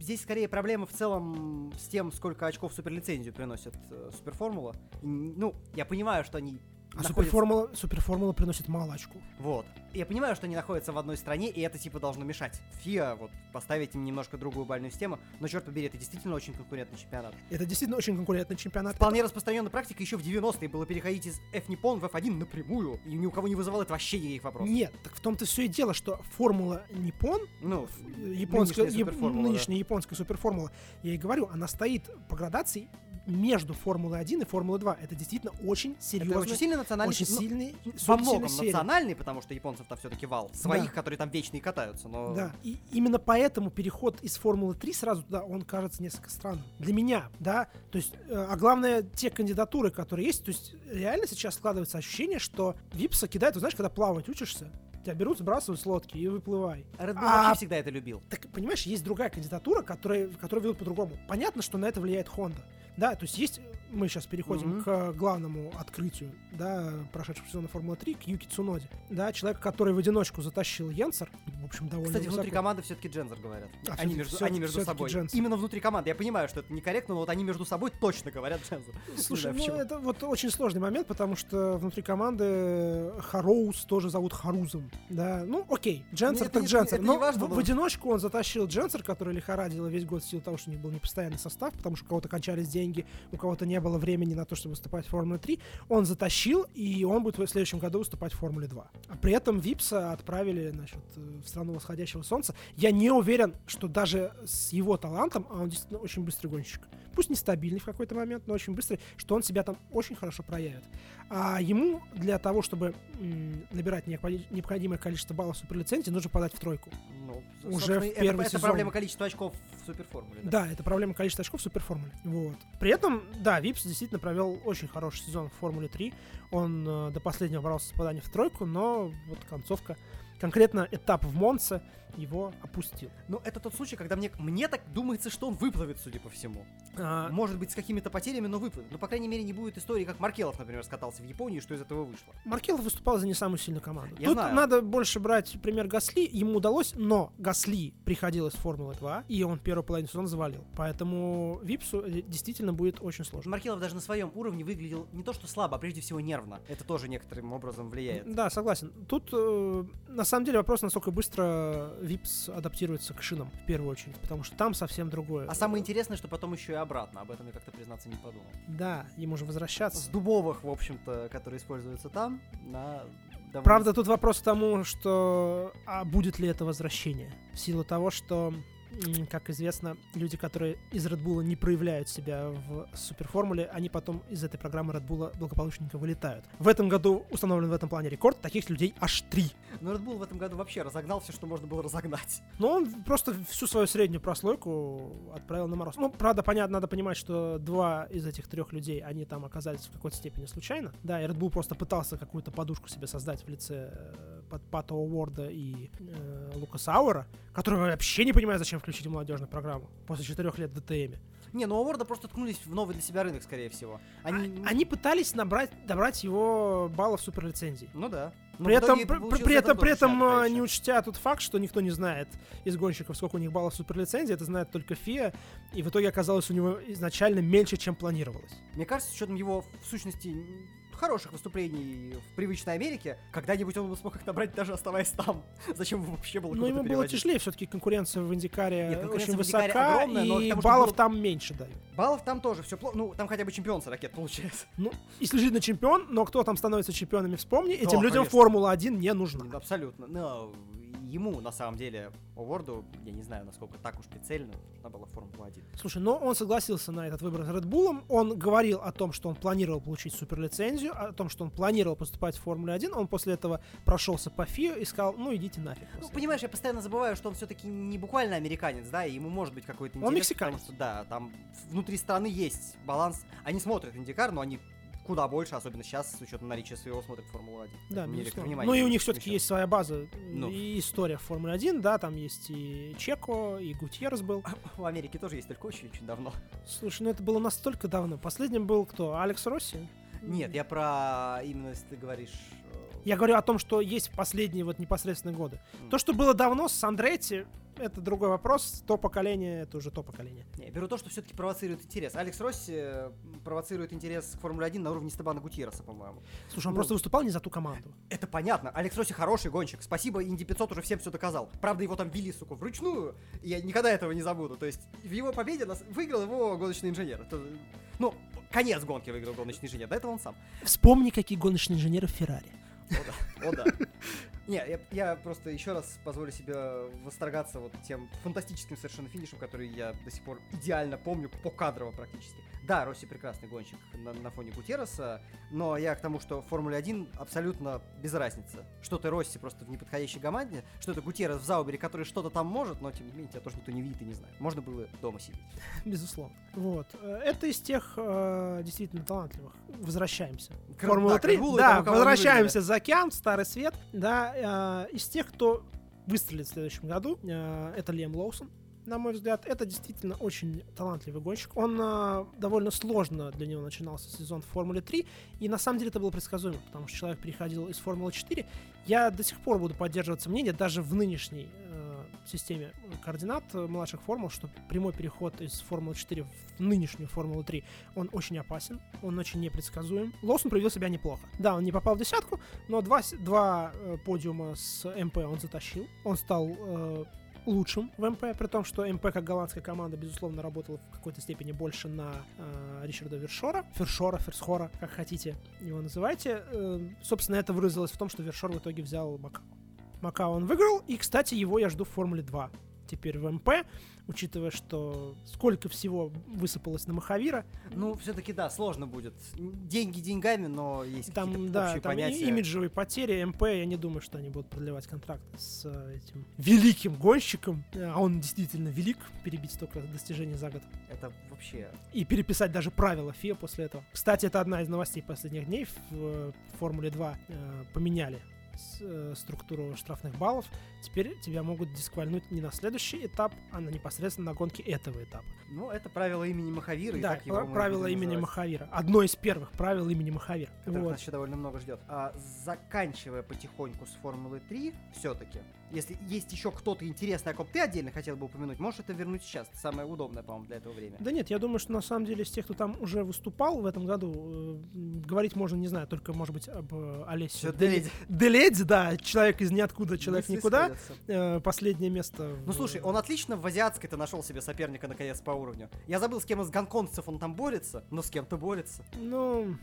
Speaker 1: здесь скорее проблема в целом с тем, сколько очков суперлицензию приносит э, Суперформула. Ну, я понимаю, что они
Speaker 2: а находятся... суперформула, суперформула приносит мало очков.
Speaker 1: Вот. Я понимаю, что они находятся в одной стране, и это типа должно мешать. ФИА, вот, поставить им немножко другую бальную систему, но черт побери, это действительно очень конкурентный чемпионат.
Speaker 2: Это действительно очень конкурентный чемпионат.
Speaker 1: Вполне это... распространенная практика еще в 90-е было переходить из F-Nippon в F1 напрямую, и ни у кого не вызывало это вообще никаких вопросов.
Speaker 2: Нет, так в том-то все и дело, что формула Nippon,
Speaker 1: ну,
Speaker 2: японская, нынешняя, яп, нынешняя да. японская суперформула, я и говорю, она стоит по градации между Формулой 1 и Формулой 2. Это действительно очень серьезный, это
Speaker 1: очень сильный национальный,
Speaker 2: очень ну, сильный,
Speaker 1: во многом национальный, потому что японцев-то все-таки вал своих, да. которые там вечные катаются. Но...
Speaker 2: Да, и именно поэтому переход из Формулы 3 сразу туда, он кажется несколько странным. Для меня, да, то есть, э, а главное, те кандидатуры, которые есть, то есть реально сейчас складывается ощущение, что Випса кидает, ты знаешь, когда плавать учишься, тебя берут, сбрасывают с лодки и выплывай.
Speaker 1: Red Bull а, вообще всегда это любил.
Speaker 2: Так, понимаешь, есть другая кандидатура, которая, которая ведут по-другому. Понятно, что на это влияет Honda. Да, то есть есть мы сейчас переходим mm-hmm. к главному открытию, да, прошедшего сезона Формулы 3, к Юки Цуноде. Да, человек, который в одиночку затащил Йенсер, в общем, довольно
Speaker 1: Кстати,
Speaker 2: высоко.
Speaker 1: внутри команды все-таки Джензер говорят.
Speaker 2: А,
Speaker 1: они между,
Speaker 2: все,
Speaker 1: они между собой.
Speaker 2: Дженсер.
Speaker 1: Именно внутри команды. Я понимаю, что это некорректно, но вот они между собой точно говорят Джензер.
Speaker 2: Слушай, ну это вот очень сложный момент, потому что внутри команды Хароус тоже зовут Харузом. Да, ну окей, Дженсер ну, так Дженсер. Но важно, в, но в одиночку он затащил Дженсер, который лихорадил весь год в силу того, что у них был непостоянный состав, потому что у кого-то кончались деньги, у кого-то не было времени на то, чтобы выступать в Формуле 3, он затащил, и он будет в следующем году выступать в Формуле 2. А при этом Випса отправили значит, в страну восходящего солнца. Я не уверен, что даже с его талантом, а он действительно очень быстрый гонщик, пусть нестабильный в какой-то момент, но очень быстрый, что он себя там очень хорошо проявит. А ему для того, чтобы набирать необходимое количество баллов суперлицензии, нужно подать в тройку.
Speaker 1: Ну,
Speaker 2: Уже в
Speaker 1: это,
Speaker 2: первый
Speaker 1: это
Speaker 2: сезон.
Speaker 1: проблема количества очков в суперформуле. Да?
Speaker 2: Да, это проблема количества очков в суперформуле. Вот. При этом, да, Випс действительно провел очень хороший сезон в Формуле 3. Он э, до последнего боролся с попаданием в тройку, но вот концовка, конкретно этап в Монце его опустил.
Speaker 1: Ну, это тот случай, когда мне, мне так думается, что он выплывет, судя по всему.
Speaker 2: А,
Speaker 1: Может быть, с какими-то потерями, но выплывет. Ну, по крайней мере, не будет истории, как Маркелов, например, скатался в Японии, что из этого вышло.
Speaker 2: Маркелов выступал за не самую сильную команду.
Speaker 1: Я
Speaker 2: Тут
Speaker 1: знаю.
Speaker 2: надо больше брать пример Гасли. Ему удалось, но Гасли приходил из Формулы 2, и он первую половину сезона завалил. Поэтому Випсу э, действительно будет очень сложно.
Speaker 1: Маркелов даже на своем уровне выглядел не то что слабо, а прежде всего нервно. Это тоже некоторым образом влияет.
Speaker 2: Да, согласен. Тут э, на самом деле вопрос, насколько быстро Випс адаптируется к шинам в первую очередь, потому что там совсем другое.
Speaker 1: А самое интересное, что потом еще и обратно. Об этом я как-то, признаться, не подумал.
Speaker 2: Да, ему же
Speaker 1: С
Speaker 2: возвращаться.
Speaker 1: дубовых, в общем-то, которые используются там, на... довольно
Speaker 2: Правда, тут вопрос к тому, что а будет ли это возвращение? В силу того, что, как известно, люди, которые из Red Bull не проявляют себя в суперформуле, они потом из этой программы Red Bull благополучненько вылетают. В этом году установлен в этом плане рекорд, таких людей аж три.
Speaker 1: Но Red Bull в этом году вообще разогнал все, что можно было разогнать.
Speaker 2: Но он просто всю свою среднюю прослойку отправил на мороз. Ну, правда, понятно, надо понимать, что два из этих трех людей, они там оказались в какой-то степени случайно. Да, и Red Bull просто пытался какую-то подушку себе создать в лице э, Пат- Пата Уорда и э, Лукаса Ауэра, который вообще не понимает, зачем включить в молодежную программе после четырех лет ДТМ.
Speaker 1: Не, ну Уорда просто ткнулись в новый для себя рынок, скорее всего. Они...
Speaker 2: Они пытались набрать, добрать его баллов суперлицензий.
Speaker 1: Ну да. Но
Speaker 2: При
Speaker 1: в
Speaker 2: этом, при, при
Speaker 1: это
Speaker 2: этом, при этом не учтя тот факт, что никто не знает из гонщиков, сколько у них баллов суперлицензии, это знает только ФИА, и в итоге оказалось у него изначально меньше, чем планировалось.
Speaker 1: Мне кажется, с учетом его, в сущности, хороших выступлений в привычной Америке, когда-нибудь он бы смог их набрать, даже оставаясь там. Зачем вообще было куда-то
Speaker 2: ему было тяжелее, все-таки конкуренция в Индикаре
Speaker 1: Нет, конкуренция
Speaker 2: очень
Speaker 1: в Индикаре
Speaker 2: высока,
Speaker 1: огромная, но к
Speaker 2: и
Speaker 1: тому,
Speaker 2: баллов
Speaker 1: было-
Speaker 2: там меньше дают.
Speaker 1: Баллов там тоже все плохо. Ну, там хотя бы чемпион 40 лет получается.
Speaker 2: Ну, если действительно чемпион, но кто там становится чемпионами, вспомни, этим
Speaker 1: Да,
Speaker 2: людям
Speaker 1: конечно.
Speaker 2: Формула-1 не нужна.
Speaker 1: Абсолютно. Но ему, на самом деле, Уорду, я не знаю, насколько так уж прицельно, нужна была Формула-1.
Speaker 2: Слушай, но он согласился на этот выбор с Red Bull. Он говорил о том, что он планировал получить суперлицензию, о том, что он планировал поступать в Формуле 1. Он после этого прошелся по ФИО и сказал, ну идите нафиг.
Speaker 1: Ну, понимаешь, я постоянно забываю, что он все-таки не буквально американец, да, и ему может быть какой-то
Speaker 2: Он
Speaker 1: интерес.
Speaker 2: мексиканец.
Speaker 1: потому что, да, там внутри страны есть баланс. Они смотрят Индикар, но они куда больше, особенно сейчас, с учетом наличия своего, смотрят Формулу-1.
Speaker 2: Да,
Speaker 1: Мне
Speaker 2: безусловно.
Speaker 1: внимание
Speaker 2: Ну и у
Speaker 1: не
Speaker 2: них все-таки есть своя база
Speaker 1: Ну.
Speaker 2: и история в Формуле 1, да, там есть и Чеко, и Гутьеррес был.
Speaker 1: В Америке тоже есть, только очень-очень давно.
Speaker 2: Слушай, ну это было настолько давно. Последним был кто? Алекс Росси?
Speaker 1: Нет, я про именно, если ты говоришь...
Speaker 2: Я говорю о том, что есть последние вот непосредственные годы. То, что было давно с Андретти, это другой вопрос. То поколение, это уже то поколение.
Speaker 1: Я беру то, что все-таки провоцирует интерес. Алекс Росси провоцирует интерес к Формуле 1 на уровне Стебана Гутьерреса, по-моему.
Speaker 2: Слушай, он
Speaker 1: Ну.
Speaker 2: просто выступал не за ту команду.
Speaker 1: Это понятно. Алекс Росси хороший гонщик. Спасибо, Инди 500 уже всем все доказал. Правда, его там вели, сука, вручную. Я никогда этого не забуду. То есть в его победе нас выиграл его гоночный инженер. Это, ну, конец гонки выиграл гоночный инженер. До этого он сам.
Speaker 2: Вспомни, какие гоночные инженеры в Феррари.
Speaker 1: О да, о да. Не, я, я просто еще раз позволю себе восторгаться вот тем фантастическим совершенно финишем, который я до сих пор идеально помню, по кадрово практически. Да, Росси прекрасный гонщик на, на фоне Гутьерреса, но я к тому, что в Формуле 1 абсолютно без разницы. Что ты Росси просто в неподходящей команде, что это Гутьеррес в Заубере, который что-то там может, но тем не менее тебя тоже никто не видит и не знает. Можно было дома сидеть.
Speaker 2: Безусловно. Вот. Это из тех э, действительно талантливых. Возвращаемся.
Speaker 1: К-
Speaker 2: Формула
Speaker 1: да, к
Speaker 2: 3.
Speaker 1: Red Bull и
Speaker 2: Да,
Speaker 1: кого они
Speaker 2: возвращаемся за океан, Старый Свет. Да, э, из тех, кто выстрелит в следующем году, э, это Лем Лоусон. На мой взгляд, это действительно очень талантливый гонщик. Он э, довольно сложно для него начинался сезон в Формуле 3, и на самом деле это было предсказуемо, потому что человек переходил из Формулы 4. Я до сих пор буду поддерживаться мнение, даже в нынешней э, системе координат младших формул, что прямой переход из Формулы 4 в нынешнюю Формулу 3, он очень опасен, он очень непредсказуем. Лоусон проявил себя неплохо. Да, он не попал в десятку, но два, два э, подиума с МП он затащил. Он стал э, лучшим в МП, при том, что МП как голландская команда, безусловно, работала в какой-то степени больше на э, Ричарда Вершора. Фершора, Ферсхора, как хотите его называйте. Э, собственно, это выразилось в том, что Вершор в итоге взял Макао. Макао он выиграл, и, кстати, его я жду в Формуле 2 теперь в МП, учитывая, что сколько всего высыпалось на Махавира.
Speaker 1: Ну, все-таки, да, сложно будет. Деньги деньгами, но есть
Speaker 2: там,
Speaker 1: какие-то
Speaker 2: да,
Speaker 1: общие
Speaker 2: там
Speaker 1: понятия.
Speaker 2: имиджевые потери. МП, я не думаю, что они будут продлевать контракт с э, этим великим гонщиком. А он действительно велик, перебить столько достижений за год.
Speaker 1: Это вообще...
Speaker 2: И переписать даже правила ФИА после этого. Кстати, это одна из новостей последних дней. В э, Формуле 2 э, поменяли э, структуру штрафных баллов. Теперь тебя могут дисквальнуть не на следующий этап, а на непосредственно на гонке этого этапа.
Speaker 1: Ну, это правило имени Махавира.
Speaker 2: да,
Speaker 1: его
Speaker 2: правило имени
Speaker 1: называть,
Speaker 2: Махавира. Одно из первых правил имени Махавира.
Speaker 1: которых
Speaker 2: Вот.
Speaker 1: нас еще довольно много ждет. А, заканчивая потихоньку с Формулы 3, все-таки, если есть еще кто-то интересный, о ком ты отдельно хотел бы упомянуть, можешь это вернуть сейчас. Это самое удобное, по-моему, для этого время.
Speaker 2: Да нет, я думаю, что на самом деле из тех, кто там уже выступал в этом году, э, говорить можно, не знаю, только, может быть, об э, Олесе
Speaker 1: Всё,
Speaker 2: Деле-
Speaker 1: Деледи.
Speaker 2: Деледи, да, человек из ниоткуда, человек
Speaker 1: Мысли
Speaker 2: никуда. Э, Последнее место.
Speaker 1: Ну
Speaker 2: в-
Speaker 1: слушай, он отлично в азиатской-то нашел себе соперника наконец по уровню. Я забыл, с кем из гонконгцев он там борется, но с кем-то борется.
Speaker 2: Ну,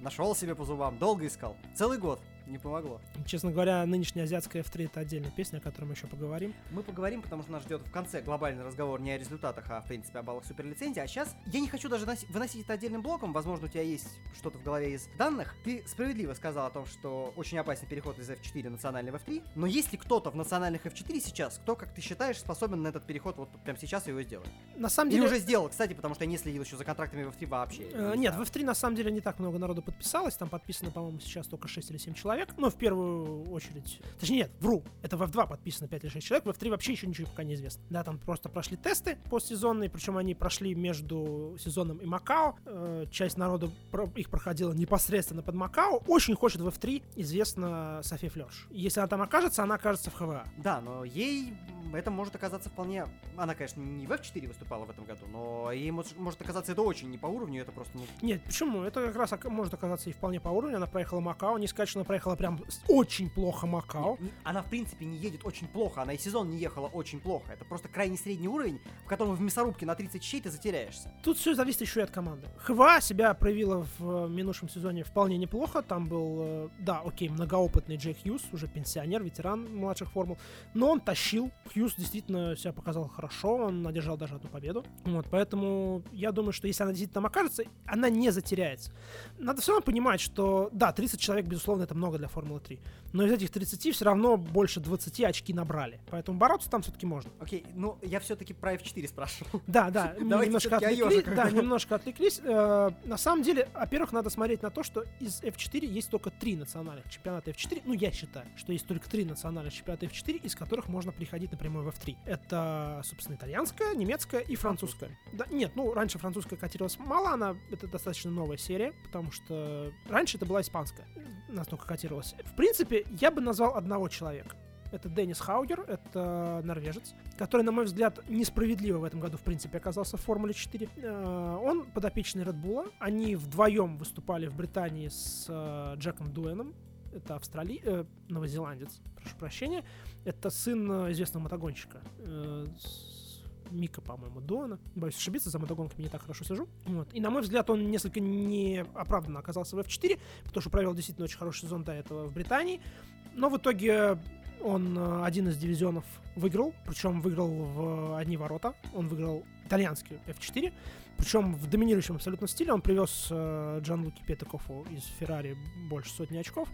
Speaker 1: Нашел себе по зубам, долго искал. Целый год. Не помогло.
Speaker 2: честно говоря, нынешняя азиатская F3 это отдельная песня, о которой мы еще поговорим.
Speaker 1: Мы поговорим, потому что нас ждет в конце глобальный разговор не о результатах, а в принципе о баллах суперлицензии. А сейчас я не хочу даже носи- выносить это отдельным блоком. Возможно, у тебя есть что-то в голове из данных. Ты справедливо сказал о том, что очень опасный переход из F4 национальный в F3. Но есть ли кто-то в национальных F4 сейчас, кто, как ты считаешь, способен на этот переход вот прямо сейчас его сделать?
Speaker 2: На самом
Speaker 1: Или
Speaker 2: деле...
Speaker 1: уже сделал, кстати, потому что я не следил еще за контрактами в F3 вообще.
Speaker 2: Э,
Speaker 1: Не
Speaker 2: Нет, в F3 на самом деле не так много народу подписалось. Там подписано, по-моему, сейчас только 6 или 7 человек. Но в первую очередь... Точнее, нет, вру. Это в F2 подписано 5 или 6 человек. В F3 вообще еще ничего пока не известно. Да, там просто прошли тесты постсезонные. Причем они прошли между сезоном и Макао. Э, Часть народу про- их проходила непосредственно под Макао. Очень хочет в F3, известно София Флерш. Если она там окажется, она окажется в ХВА.
Speaker 1: Да, но ей это может оказаться вполне... Она, конечно, не в F4 выступала в этом году, но ей может, может оказаться это очень не по уровню, это просто... Ну,
Speaker 2: Нет, почему? Это как раз может оказаться и вполне по уровню. Она проехала Макао. Не сказать, что она проехала прям с- очень плохо Макао.
Speaker 1: она, в принципе, не едет очень плохо, она и сезон не ехала очень плохо. Это просто крайне средний уровень, в котором в мясорубке на 30 щей ты затеряешься.
Speaker 2: Тут все зависит еще и от команды. ХВА себя проявила в э, минувшем сезоне вполне неплохо. Там был, э, да, окей, многоопытный Джей Хьюз, уже пенсионер, ветеран младших формул. Но он тащил. Хьюз действительно себя показал хорошо. Он одержал даже одну победу. Вот, поэтому я думаю, что если она действительно там окажется, она не затеряется. Надо все равно понимать, что, да, 30 человек, безусловно, это много для Формулы 3. Но из этих 30 все равно больше 20 очки набрали. Поэтому бороться там все-таки можно.
Speaker 1: Окей, ну, я все-таки про F4 спрашивал.
Speaker 2: Да, да, немножко отвлеклись. Да, немножко отвлеклись. Э, На самом деле, во-первых, надо смотреть на то, что из F4 есть только три национальных чемпионата F4. Ну, я считаю, что есть только три национальных чемпионата F4, из которых можно приходить напрямую в F3. Это, собственно, итальянская, немецкая и французская. Да, нет, ну, раньше французская котировалась мало, она, это достаточно новая серия, потому что раньше это была испанская, настолько котировалась. В принципе, я бы назвал одного человека. Это Деннис Хаугер, это норвежец, который, на мой взгляд, несправедливо в этом году, в принципе, оказался в Формуле 4. Э, Он подопечный Bull. Они вдвоем выступали в Британии с э, Джеком Дуэном. Это австрали... э, новозеландец, прошу прощения. Это сын э, известного мотогонщика. э, с- Мика, по-моему, Дуэна. Боюсь ошибиться, за мотогонками не так хорошо сижу. Вот. И, на мой взгляд, он несколько неоправданно оказался в F4, потому что провел действительно очень хороший сезон до этого в Британии. Но в итоге он э, один из дивизионов выиграл, причем выиграл в одни ворота. Он выиграл итальянский F4, причем в доминирующем абсолютно стиле. Он привез э, Джан Луки Петекофу из Феррари больше сотни очков.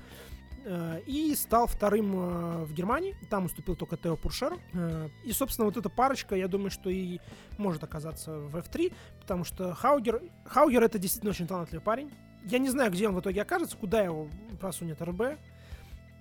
Speaker 2: Э, И стал вторым э, в Германии. Там уступил только Тео Пуршер. Э, И, собственно, вот эта парочка, я думаю, что и может оказаться в F3, потому что Хаугер, Хаугер это действительно очень талантливый парень. Я не знаю, где он в итоге окажется, куда его просунет РБ,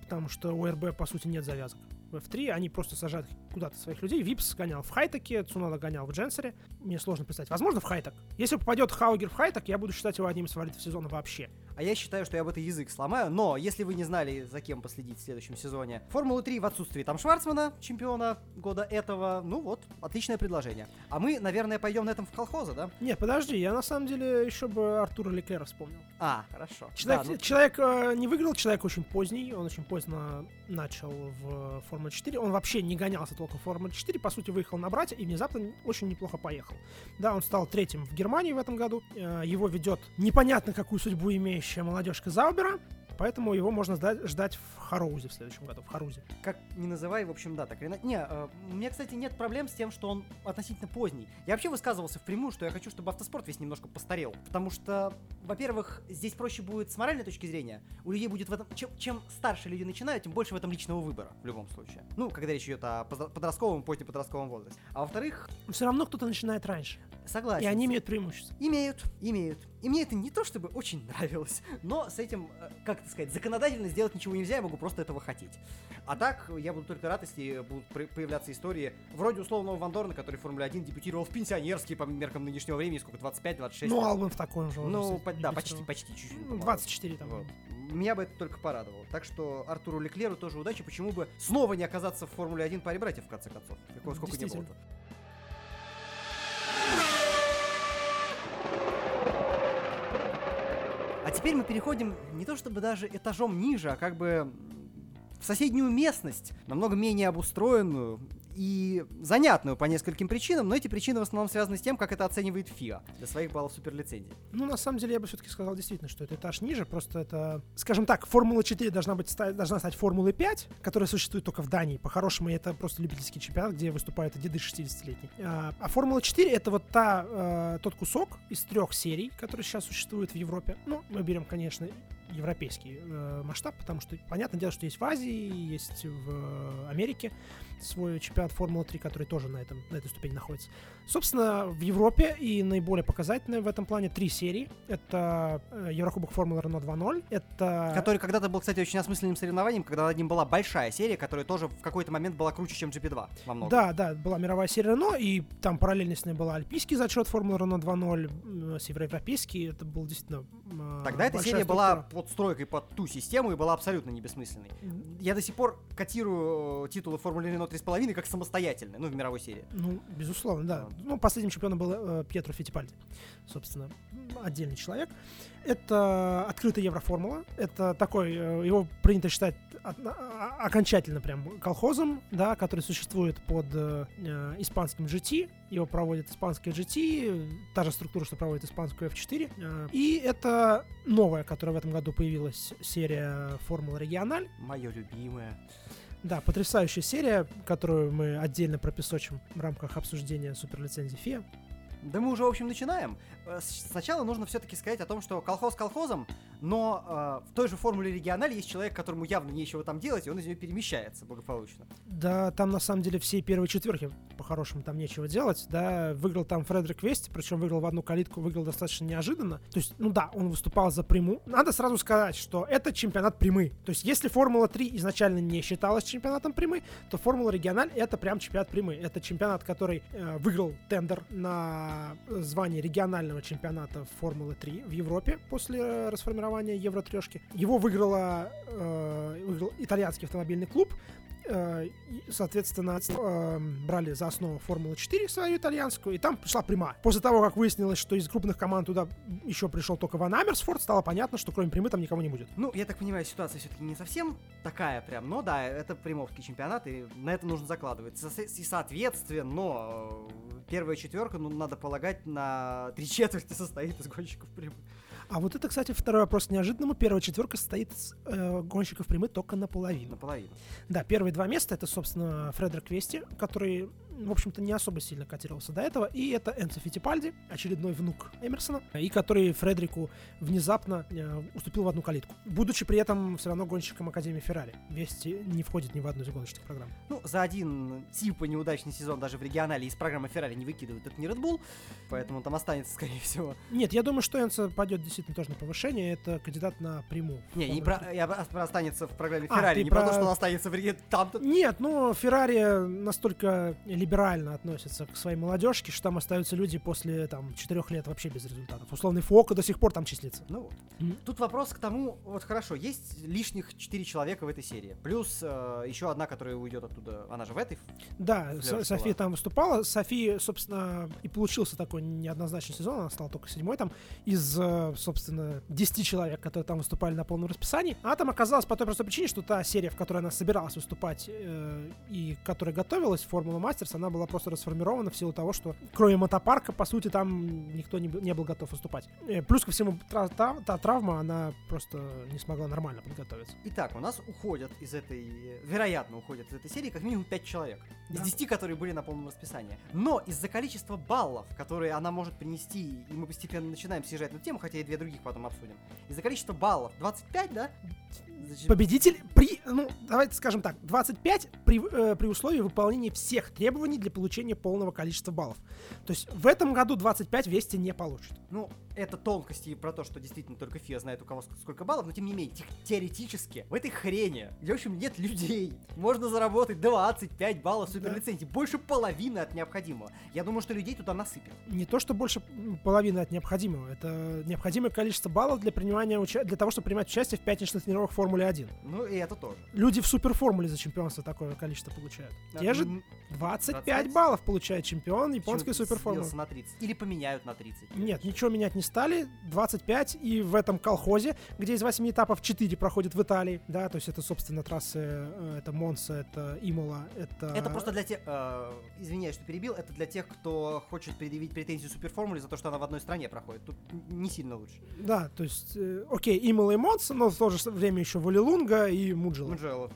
Speaker 2: потому что у РБ, по сути, нет завязок. В F3 они просто сажают куда-то своих людей. Випс гонял в Хайтеке, Цунода гонял в Дженсере. Мне сложно представить. Возможно, в Хайтек. Если попадет Хаугер в Хайтек, я буду считать его одним из фаворитов сезона вообще.
Speaker 1: А я считаю, что я об это язык сломаю, но если вы не знали, за кем последить в следующем сезоне Формулы 3 в отсутствии там Шварцмана, чемпиона года этого, ну вот, отличное предложение. А мы, наверное, пойдем на этом в колхоза, да?
Speaker 2: Нет, подожди, я на самом деле еще бы Артура Леклера вспомнил.
Speaker 1: А, хорошо.
Speaker 2: Человек,
Speaker 1: Да, ну,
Speaker 2: человек э, не выиграл, человек очень поздний, он очень поздно начал в Формуле 4. Он вообще не гонялся толком в Формуле 4, по сути, выехал на брате и внезапно очень неплохо поехал. Да, он стал третьим в Германии в этом году. Э, Его ведет непонятно какую судьбу имеющая молодежка Заубера. Поэтому его можно ждать, ждать в Хароузе в следующем году, в Харузе.
Speaker 1: Как не называй, в общем, да, так или иначе. Не, э, у меня, кстати, нет проблем с тем, что он относительно поздний. Я вообще высказывался впрямую, что я хочу, чтобы автоспорт весь немножко постарел. Потому что, во-первых, здесь проще будет с моральной точки зрения. У людей будет в этом... Чем, чем старше люди начинают, тем больше в этом личного выбора, в любом случае. Ну, когда речь идет о подростковом, позднеподростковом возрасте. А во-вторых,
Speaker 2: Все равно кто-то начинает раньше.
Speaker 1: Согласен.
Speaker 2: И они имеют преимущество.
Speaker 1: Имеют, имеют. И мне это не то чтобы очень нравилось, но с этим, э, как это сказать, законодательно сделать ничего нельзя, я могу просто этого хотеть. А так, я буду только рад, если будут появляться истории вроде условного Вандорна, который в Формуле 1 дебютировал в пенсионерские по меркам нынешнего времени, сколько, 25-26?
Speaker 2: Ну, Албан в таком же
Speaker 1: Ну, по- да, почти, почти чуть-чуть.
Speaker 2: Ну,
Speaker 1: помалу.
Speaker 2: 24 там.
Speaker 1: Вот. Меня бы это только порадовало. Так что Артуру Леклеру тоже удачи. Почему бы снова не оказаться в Формуле 1 паре братьев, в конце концов? Какого сколько не было
Speaker 2: Действительно.
Speaker 1: Теперь мы переходим не то чтобы даже этажом ниже, а как бы в соседнюю местность, намного менее обустроенную и занятную по нескольким причинам, но эти причины в основном связаны с тем, как это оценивает ФИА для своих баллов суперлицензии.
Speaker 2: Ну, на самом деле, я бы все-таки сказал действительно, что это этаж ниже. Просто это, скажем так, Формула 4 должна, быть, должна стать Формулой 5, которая существует только в Дании. По-хорошему, это просто любительский чемпионат, где выступают деды 60-летние. А, а Формула 4 это вот та, э, тот кусок из трех серий, которые сейчас существуют в Европе. Ну, мы берем, конечно, европейский э, масштаб, потому что, понятное дело, что есть в Азии, есть в э, Америке свой чемпионат Формулы-3, который тоже на, этом, на этой ступени находится. Собственно, в Европе и наиболее показательные в этом плане три серии. Это э, Еврокубок Формулы Рено 2.0, это...
Speaker 1: Который когда-то был, кстати, очень осмысленным соревнованием, когда над ним была большая серия, которая тоже в какой-то момент была круче, чем GP2 во многом.
Speaker 2: Да, да, была мировая серия Рено, и там параллельно с ней был альпийский зачет Формулы Рено 2.0, э, североевропейский, это был действительно
Speaker 1: Тогда эта серия была
Speaker 2: структура.
Speaker 1: под стройкой под ту систему и была абсолютно не бессмысленной. Я до сих пор котирую э, титулы Формулы Рено 3,5 как самостоятельные, ну, в мировой серии.
Speaker 2: Ну, безусловно, да. Ну, последним чемпионом был э, Пьетро Фиттипальди. Собственно, отдельный человек. Это открытая Евроформула. Это такой, э, его принято считать от- а- окончательно прям колхозом, да, который существует под э, э, испанским GT. Его проводит испанская GT, та же структура, что проводит испанскую F4. Э, И это новая, которая в этом году появилась, серия Формула Региональ.
Speaker 1: Мое любимое.
Speaker 2: Да, потрясающая серия, которую мы отдельно пропесочим в рамках обсуждения суперлицензии ФИА.
Speaker 1: Да мы уже, в общем, начинаем. Э, Сначала нужно все-таки сказать о том, что колхоз колхозом, но э, в той же формуле регионале есть человек, которому явно нечего там делать, и он из нее перемещается благополучно.
Speaker 2: Да, там на самом деле все первые четверки, по-хорошему, там нечего делать, да, выиграл там Фредерик Вести, причем выиграл в одну калитку, выиграл достаточно неожиданно, то есть, ну да, он выступал за приму. Надо сразу сказать, что это чемпионат примы, то есть, если Формула 3 изначально не считалась чемпионатом примы, то Формула Региональ это прям чемпионат примы, это чемпионат, который э, выиграл тендер на звание регионального чемпионата Формулы 3 в Европе после э, расформирования Евро трешки. Его выиграла, э, выиграл итальянский автомобильный клуб, соответственно, э, брали за основу Формулу 4 свою итальянскую, и там пришла пряма. После того, как выяснилось, что из крупных команд туда еще пришел только Ван Амерсфорд, стало понятно, что кроме прямы там никого не будет.
Speaker 1: Ну, я так понимаю, ситуация все-таки не совсем такая прям, но да, это приморский чемпионат, и на это нужно закладывать. И соответственно, э, первая четверка, ну, надо полагать, на три четверти состоит из гонщиков прямых.
Speaker 2: А вот это, кстати, второй вопрос неожиданному. Первая четверка состоит из э, гонщиков прямы только наполовину.
Speaker 1: Наполовину.
Speaker 2: Да, первые два места это, собственно, Фредерик Вести, который, в общем-то, не особо сильно котировался до этого, и это Энцо Фиттипальди, очередной внук Эмерсона, и который Фредерику внезапно э, уступил в одну калитку, будучи при этом все равно гонщиком Академии Феррари. Вести не входит ни в одну из гоночных программ.
Speaker 1: Ну, за один типа неудачный сезон даже в регионале из программы Феррари не выкидывают, это не Red Bull, поэтому там останется, скорее всего.
Speaker 2: Нет, я думаю, что Энцо пойдет действительно тоже на повышение, это кандидат на приму.
Speaker 1: Не, не про, я про- останется в программе
Speaker 2: А,
Speaker 1: Феррари,
Speaker 2: ты
Speaker 1: не про то,
Speaker 2: про-
Speaker 1: что он останется в регионале. Там-то
Speaker 2: Нет, ну, Феррари настолько либерально относится к своей молодежке, что там остаются люди после, там, четырех лет вообще без результатов. Условный Фока до сих пор там числится.
Speaker 1: Ну вот.
Speaker 2: Мгм.
Speaker 1: Тут вопрос к тому, вот хорошо, есть лишних 4 человека в этой серии. Плюс э, еще одна, которая уйдет оттуда. Она же в этой.
Speaker 2: Да, Со-. София там выступала. София, собственно, и получился такой неоднозначный сезон. Она стала только седьмой там из, э, собственно, 10 человек, которые там выступали на полном расписании. Она там оказалась по той простой причине, что та серия, в которой она собиралась выступать э, и к которой готовилась, Формула Мастерс, Она была просто расформирована в силу того, что кроме мотопарка, по сути, там никто не, не был готов выступать. Э, плюс ко всему, тра- та, та травма, она просто не смогла нормально подготовиться.
Speaker 1: Итак, у нас уходят из этой, вероятно, уходят из этой серии как минимум 5 человек. Из
Speaker 2: Да.
Speaker 1: 10, которые были на полном расписании. Но из-за количества баллов, которые она может принести, и мы постепенно начинаем съезжать на тему, хотя и две других потом обсудим. Из-за количества баллов, 25, да? Значит,
Speaker 2: Победитель при, ну, давайте скажем так, 25 при, э, при условии выполнения всех требований для получения полного количества баллов. То есть в этом году 25 Вести не получит.
Speaker 1: Ну, это тонкости про то, что действительно только ФИА знает, у кого ск- сколько баллов, но тем не менее, те- теоретически, в этой хрени, где, в общем, нет людей, можно заработать 25 баллов суперлицензии, больше половины от необходимого. Я думаю, что людей туда насыпят.
Speaker 2: Не то, что больше половины от необходимого. Это необходимое количество баллов для, принимания уча- для того, чтобы принимать участие в пятничных тренировках Формулы 1.
Speaker 1: Ну, и это тоже.
Speaker 2: Люди в суперформуле за чемпионство такое количество получают. Те же
Speaker 1: М,
Speaker 2: 25
Speaker 1: 20?
Speaker 2: баллов получает чемпион японской суперформулы.
Speaker 1: на 30. Или поменяют на 30.
Speaker 2: Нет, ничего менять не стали. 25 и в этом колхозе, где из 8 этапов 4 проходит в Италии, да, то есть это, собственно, трассы, э, это Монса, это Имола, это...
Speaker 1: Это просто для тех, э, извиняюсь, что перебил, это для тех, кто хочет предъявить претензию суперформуле за то, что она в одной стране проходит. Тут не сильно лучше.
Speaker 2: Да, то есть, э, окей, Имола и Монса, но в то же время еще Валилунга и Муджела.
Speaker 1: Муджело.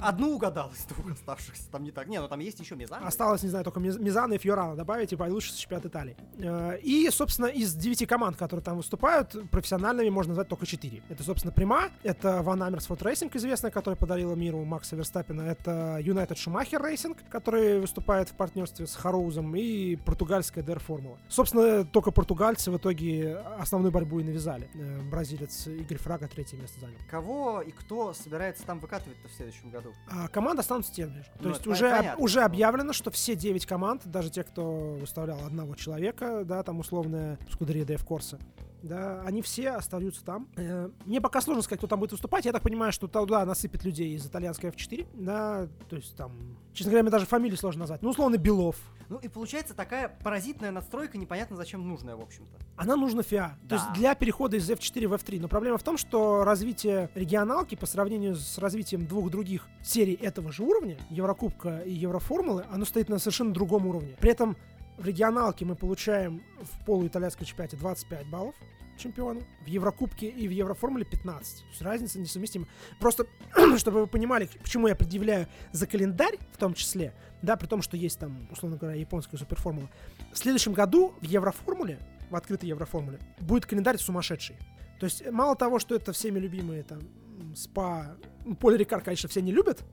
Speaker 1: Одну угадал из двух оставшихся. Там не так. Не, ну там есть еще Мизан.
Speaker 2: Осталось, не знаю, только Миз- Мизано и Фьорано добавить и получится чемпионат Италии. Э, И, собственно, из девяти команд, которые там выступают, профессиональными можно назвать только четыре. Это, собственно, Prema, это Van Amersfoort Racing, известная, которая подарила миру Макса Ферстаппена, это United Schumacher Racing, который выступает в партнерстве с Хароузом, и португальская DR Formula. Собственно, только португальцы в итоге основную борьбу и навязали. Э, Бразилец Игорь Фрага третье место занял.
Speaker 1: Кого и кто собирается там выкатывать-то в следующем году?
Speaker 2: А команда останутся теми же. То
Speaker 1: Ну,
Speaker 2: есть уже, об- уже объявлено, что все 9 команд, даже те, кто выставлял одного человека, да, там условная Скудерия Дэйв Корса, да, они все остаются там. Э, Мне пока сложно сказать, кто там будет выступать. Я так понимаю, что туда насыпят людей из итальянской F4, да, то есть там, честно говоря, мне даже фамилии сложно назвать. Ну, условно, Белов.
Speaker 1: Ну и получается такая паразитная надстройка, непонятно зачем нужная, в общем-то.
Speaker 2: Она нужна ФИА. То
Speaker 1: Да.
Speaker 2: есть для перехода из F4 в F3. Но проблема в том, что развитие регионалки по сравнению с развитием двух других серий этого же уровня, Еврокубка и Евроформулы, оно стоит на совершенно другом уровне. При этом в регионалке мы получаем в полуитальянской чемпионате 25 баллов чемпиона, в Еврокубке и в Евроформуле 15. То есть разница несовместима. Просто, чтобы вы понимали, почему я предъявляю за календарь в том числе, да, при том, что есть там, условно говоря, японская суперформула. В следующем году в Евроформуле, в открытой Евроформуле, будет календарь сумасшедший. То есть мало того, что это всеми любимые там СПА, Поле Рикар, конечно, все не любят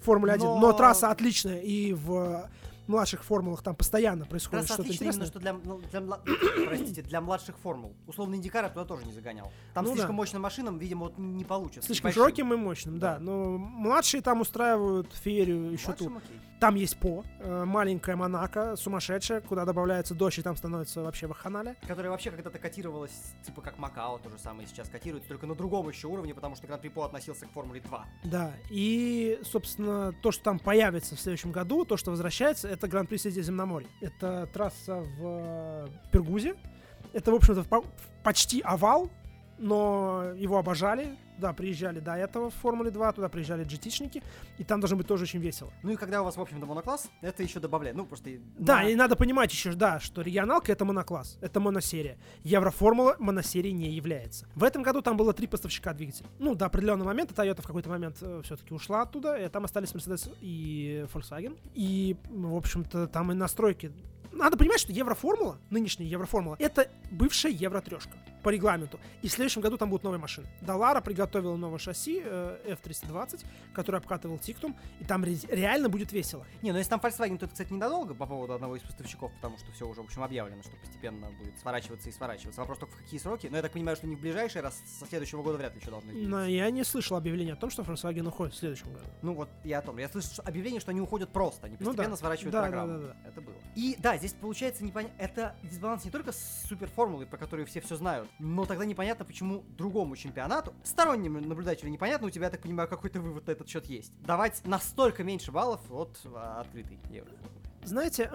Speaker 2: Формуле 1, но...
Speaker 1: Но-
Speaker 2: трасса отличная, и в младших формулах там постоянно происходит
Speaker 1: Трасса
Speaker 2: что-то
Speaker 1: отличная именно,
Speaker 2: интересное.
Speaker 1: что для, ну, для простите, для младших формул. Условно, Индикар я туда тоже не загонял. Там
Speaker 2: Ну
Speaker 1: слишком
Speaker 2: да.
Speaker 1: мощным машинам, видимо, вот не получится.
Speaker 2: Слишком
Speaker 1: Небольшим.
Speaker 2: широким и мощным, да.
Speaker 1: Да.
Speaker 2: Но младшие там устраивают феерию еще тут.
Speaker 1: Окей.
Speaker 2: Там есть По, э, маленькая Монако, сумасшедшая, куда добавляется дождь, и там становится вообще вахханалия.
Speaker 1: Которая вообще когда-то котировалась, типа как Макао, то же самое сейчас котируется, только на другом еще уровне, потому что Гран-при По относился к Формуле 2.
Speaker 2: Да, и, собственно, то, что там появится в следующем году, то, что возвращается, это Гран-при Средиземноморья. Это трасса в э, Пергузе. Это, в общем-то, по- почти овал, но его обожали. Да, приезжали до этого в Формуле 2, туда приезжали GT-шники, и там должно быть тоже очень весело.
Speaker 1: Ну и когда у вас, в общем-то, монокласс, это еще добавляет. Ну, просто...
Speaker 2: Да,
Speaker 1: на-
Speaker 2: и надо понимать еще, да, что регионалка это монокласс, это моносерия. Евроформула моносерией не является. В этом году там было три поставщика двигателей. Ну, до определенного момента Toyota в какой-то момент все-таки ушла оттуда, и там остались Mercedes и Volkswagen. И, в общем-то, там и настройки. Надо понимать, что Евроформула, нынешняя Евроформула, это бывшая Евротрешка по регламенту. И в следующем году там будут новые машины. Далара приготовила новое шасси э, F320, который обкатывал Тиктум, и там ре- реально будет весело.
Speaker 1: Не, ну если там Volkswagen, то это, кстати, недолго по поводу одного из поставщиков, потому что все уже, в общем, объявлено, что постепенно будет сворачиваться и сворачиваться. Вопрос только в какие сроки. Но я так понимаю, что не в ближайшие, раз со следующего года вряд ли должно измениться.
Speaker 2: Но я не слышал объявления о том, что Volkswagen уходит в следующем году.
Speaker 1: Ну вот я о том. Я слышал что объявление, что они уходят просто, они
Speaker 2: Ну
Speaker 1: постепенно
Speaker 2: да.
Speaker 1: сворачивают
Speaker 2: Да,
Speaker 1: программу.
Speaker 2: да, да,
Speaker 1: Это было. И да, здесь получается непонятно. Это дисбаланс не только с суперформулой, про которую все все знают, но тогда непонятно, почему другому чемпионату, стороннему наблюдателю непонятно, у тебя, так понимаю, какой-то вывод на этот счет есть. Давать настолько меньше баллов от а, открытой евро.
Speaker 2: Знаете,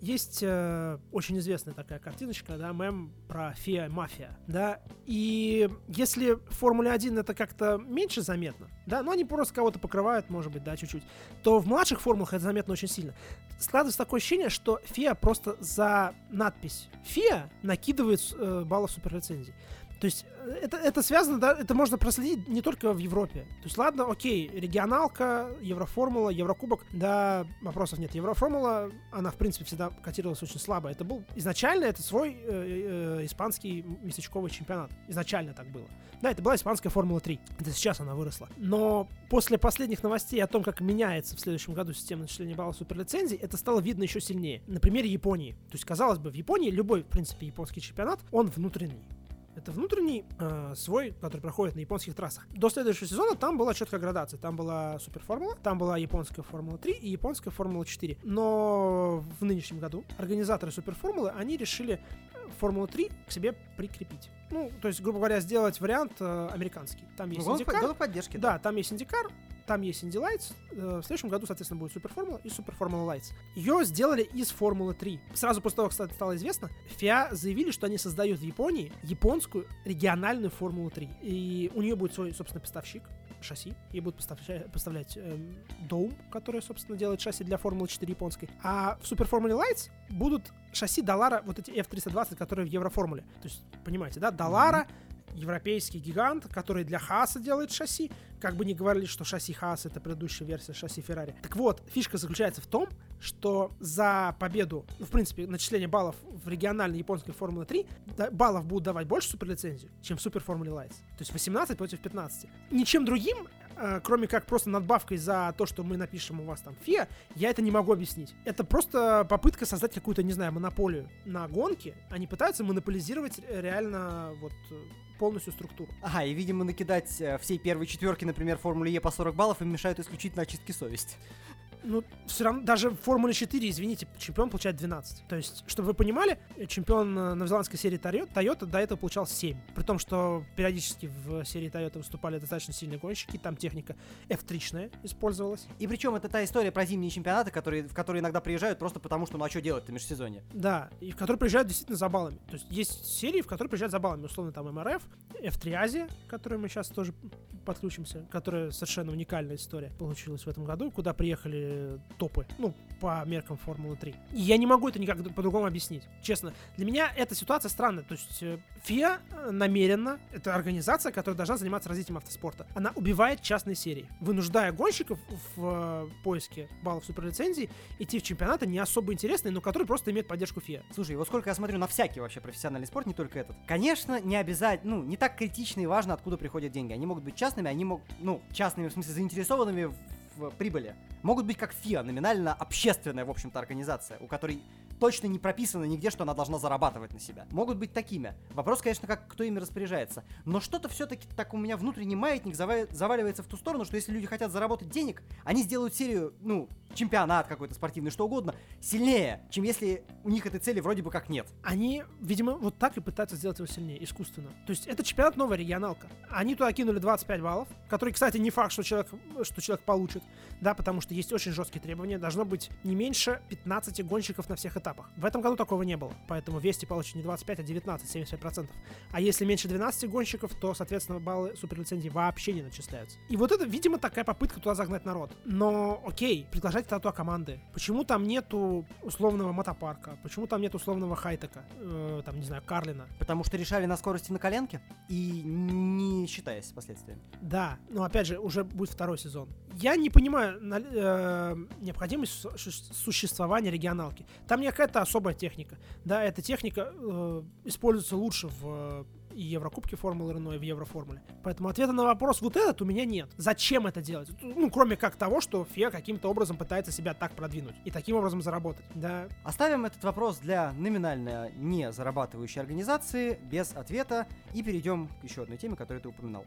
Speaker 2: есть э, очень известная такая картиночка, да, мем про фея мафия, да, и если в Формуле 1 это как-то меньше заметно, да, ну они просто кого-то покрывают, может быть, да, чуть-чуть, то в младших формулах это заметно очень сильно. Складывается такое ощущение, что фея просто за надпись фея накидывает э, баллов суперлицензий. То есть э, это, это связано, да, это можно проследить не только в Европе. То есть, ладно, окей, регионалка, Евроформула, Еврокубок, да, вопросов нет. Евроформула, она, в принципе, всегда котировалась очень слабо. Это был изначально это свой э, э, испанский местечковый чемпионат. Изначально так было. Да, это была испанская Формула 3. Это сейчас она выросла. Но после последних новостей о том, как меняется в следующем году система начисления баллов суперлицензий, это стало видно еще сильнее. На примере Японии. То есть, казалось бы, в Японии любой, в принципе, японский чемпионат, он внутренний. Это внутренний э, свой, который проходит на японских трассах. До следующего сезона там была четкая градация. Там была суперформула, там была японская формула 3 и японская формула 4. Но в нынешнем году организаторы суперформулы, они решили Формулу 3 к себе прикрепить. Ну, то есть, грубо говоря, сделать вариант э, американский. Там есть
Speaker 1: Ну,
Speaker 2: индикар.
Speaker 1: голос поддержки,
Speaker 2: Да, там есть индикар, там есть Инди Lights. Э, В следующем году, соответственно, будет Супер Формула и Супер Формула Lights. Ее сделали из Формулы 3. Сразу после того, как ста- стало известно, FIA заявили, что они создают в Японии японскую региональную Формулу 3. И у нее будет свой, собственно, поставщик шасси. И будут поставлять, поставлять эм, Dome, который, собственно, делает шасси для Формулы 4 японской. А в Супер Формуле Lights будут шасси Далара, вот эти F320, которые в Евроформуле. То есть, понимаете, да, Далара, европейский гигант, который для Хааса делает шасси. Как бы ни говорили, что шасси Хааса это предыдущая версия шасси Феррари. Так вот, фишка заключается в том, что за победу, ну, в принципе, начисление баллов в региональной японской Формуле 3, да- баллов будут давать больше суперлицензию, чем в Супер Формуле Lights. То есть 18 против 15. Ничем другим э, кроме как просто надбавкой за то, что мы напишем у вас там ФИА, я это не могу объяснить. Это просто попытка создать какую-то, не знаю, монополию на гонки. Они пытаются монополизировать реально вот э, полностью структуру.
Speaker 1: Ага, и, видимо, накидать э, всей первой четверки, например, Формуле Е по 40 баллов им мешают исключительно очистки совести.
Speaker 2: Ну, все равно, даже в Формуле 4, извините, чемпион получает 12. То есть, чтобы вы понимали, чемпион э, новозеландской серии Toyota до этого получал 7. При том, что периодически в серии Toyota выступали достаточно сильные гонщики, там техника F3-шная использовалась.
Speaker 1: И причем это та история про зимние чемпионаты, которые, в которые иногда приезжают просто потому, что ну а что делать-то межсезонье?
Speaker 2: Да, и в которые приезжают действительно за баллами. То есть есть серии, в которые приезжают за баллами. Условно там МРФ, F3 Азия, к которой мы сейчас тоже подключимся, которая совершенно уникальная история получилась в этом году, куда приехали топы, ну, по меркам Формулы 3. И я не могу это никак по-другому объяснить. Честно, для меня эта ситуация странная. То есть э, ФИА э, намеренно, это организация, которая должна заниматься развитием автоспорта, она убивает частные серии, вынуждая гонщиков в э, поиске баллов суперлицензии идти в чемпионаты не особо интересные, но которые просто имеют поддержку ФИА.
Speaker 1: Слушай, вот сколько я смотрю на всякий вообще профессиональный спорт, не только этот. Конечно, не обязательно, ну, не так критично и важно, откуда приходят деньги. Они могут быть частными, они могут, ну, частными, в смысле, заинтересованными в, прибыли. Могут быть как ФИА, номинально общественная, в общем-то, организация, у которой точно не прописано нигде, что она должна зарабатывать на себя. Могут быть такими. Вопрос, конечно, как кто ими распоряжается. Но что-то все-таки так у меня внутренний маятник зава- заваливается в ту сторону, что если люди хотят заработать денег, они сделают серию, ну, чемпионат какой-то спортивный, что угодно, сильнее, чем если у них этой цели вроде бы как нет.
Speaker 2: Они, видимо, вот так и пытаются сделать его сильнее, искусственно. То есть это чемпионат новая регионалка. Они туда кинули 25 баллов, которые, кстати, не факт, что человек, что человек получит, да, потому что есть очень жесткие требования. Должно быть не меньше 15 гонщиков на всех этапах. В этом году такого не было, поэтому Вести получит не 25, а 19, 75%. А если меньше 12 гонщиков, то, соответственно, баллы суперлицензии вообще не начисляются. И вот это, видимо, такая попытка туда загнать народ. Но, окей, это туда команды. Почему там нету условного мотопарка? Почему там нет условного хайтека? Э, там, не знаю, Карлина.
Speaker 1: Потому что решали на скорости на коленке и не считаясь последствиями.
Speaker 2: Да, но опять же, уже будет второй сезон. Я не понимаю э, необходимость су- су- существования регионалки. Там не какая-то особая техника. Да, эта техника э, используется лучше в э, Еврокубке Формулы Рено, и в Евроформуле. Поэтому ответа на вопрос вот этот у меня нет. Зачем это делать? Ну, кроме как того, что ФИА каким-то образом пытается себя так продвинуть и таким образом заработать. Да,
Speaker 1: Оставим этот вопрос для номинально не зарабатывающей организации без ответа и перейдем к еще одной теме, которую ты упоминал.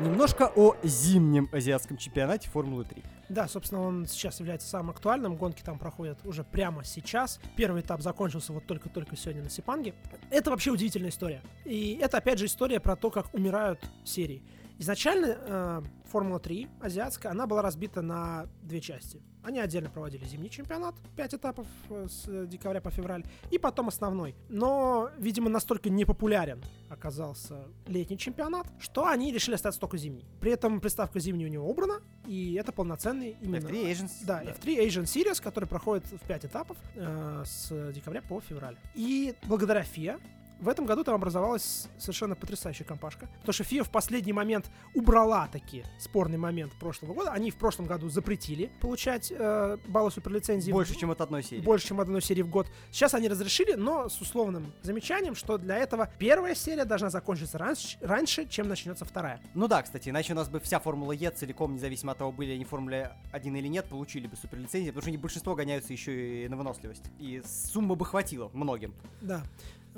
Speaker 1: Немножко о зимнем азиатском чемпионате Формулы 3.
Speaker 2: Да, собственно, он сейчас является самым актуальным. Гонки там проходят уже прямо сейчас. Первый этап закончился вот только-только сегодня на Сипанге. Это вообще удивительная история. И это, опять же, история про то, как умирают серии. Изначально э, Формула 3 азиатская, она была разбита на две части. Они отдельно проводили зимний чемпионат, 5 этапов э, с декабря по февраль, и потом основной. Но, видимо, настолько непопулярен оказался летний чемпионат, что они решили остаться только зимний. При этом приставка зимний у него убрана, и это полноценный именно...
Speaker 1: F3 Asian,
Speaker 2: да, да. F3 Asian Series, который проходит в 5 этапов э, с декабря по февраль. И благодаря FIA в этом году там образовалась совершенно потрясающая компашка. Потому что FIA в последний момент убрала таки спорный момент прошлого года. Они в прошлом году запретили получать э, баллы суперлицензии.
Speaker 1: Больше, чем от одной серии.
Speaker 2: Больше, чем от одной серии в год. Сейчас они разрешили, но с условным замечанием, что для этого первая серия должна закончиться раньше, раньше чем начнется вторая.
Speaker 1: Ну да, кстати, иначе у нас бы вся Формула Е целиком, независимо от того, были они в Формуле 1 или нет, получили бы суперлицензии, потому что они большинство гоняются еще и на выносливость. И сумма бы хватило многим.
Speaker 2: Да.